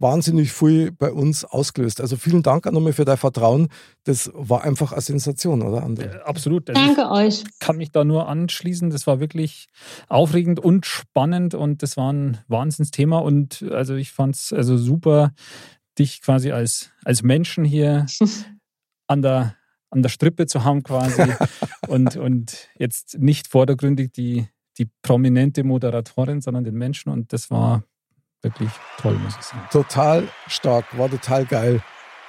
wahnsinnig viel bei uns ausgelöst. Also vielen Dank auch nochmal für dein Vertrauen. Das war einfach eine Sensation, oder? Äh, absolut. Also Danke euch. Ich kann mich da nur anschließen. Das war wirklich aufregend und spannend und das war ein Wahnsinnsthema. Und also ich fand es also super, dich quasi als, als Menschen hier *laughs* an der, an der Strippe zu haben quasi *laughs* und, und jetzt nicht vordergründig die, die prominente Moderatorin, sondern den Menschen. Und das war wirklich toll, muss ich sagen. Total stark, war total geil.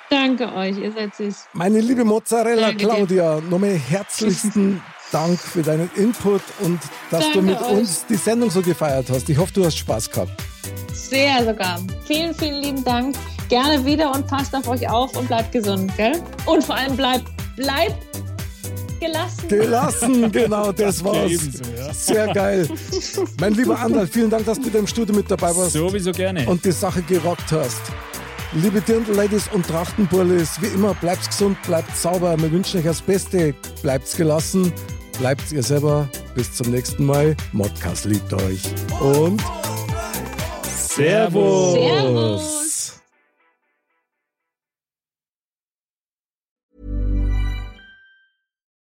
Danke euch, ihr seid süß. Meine liebe Mozzarella Danke. Claudia, nochmal herzlichsten *laughs* Dank für deinen Input und dass du Danke mit euch. uns die Sendung so gefeiert hast. Ich hoffe, du hast Spaß gehabt. Sehr sogar. Vielen, vielen lieben Dank. Gerne wieder und passt auf euch auf und bleibt gesund, gell? Und vor allem bleibt, bleibt gelassen. Gelassen, genau, das war's. ebenso, ja. Sehr geil. Mein lieber *laughs* Andal, vielen Dank, dass du im Studio mit dabei warst Sowieso gerne. und die Sache gerockt hast. Liebe Dirndl-Ladies und Trachtenbullis, wie immer, bleibt gesund, bleibt sauber. Wir wünschen euch das Beste. Bleibt gelassen, bleibt ihr selber. Bis zum nächsten Mal. Modcast liebt euch. Und Servus. Servus.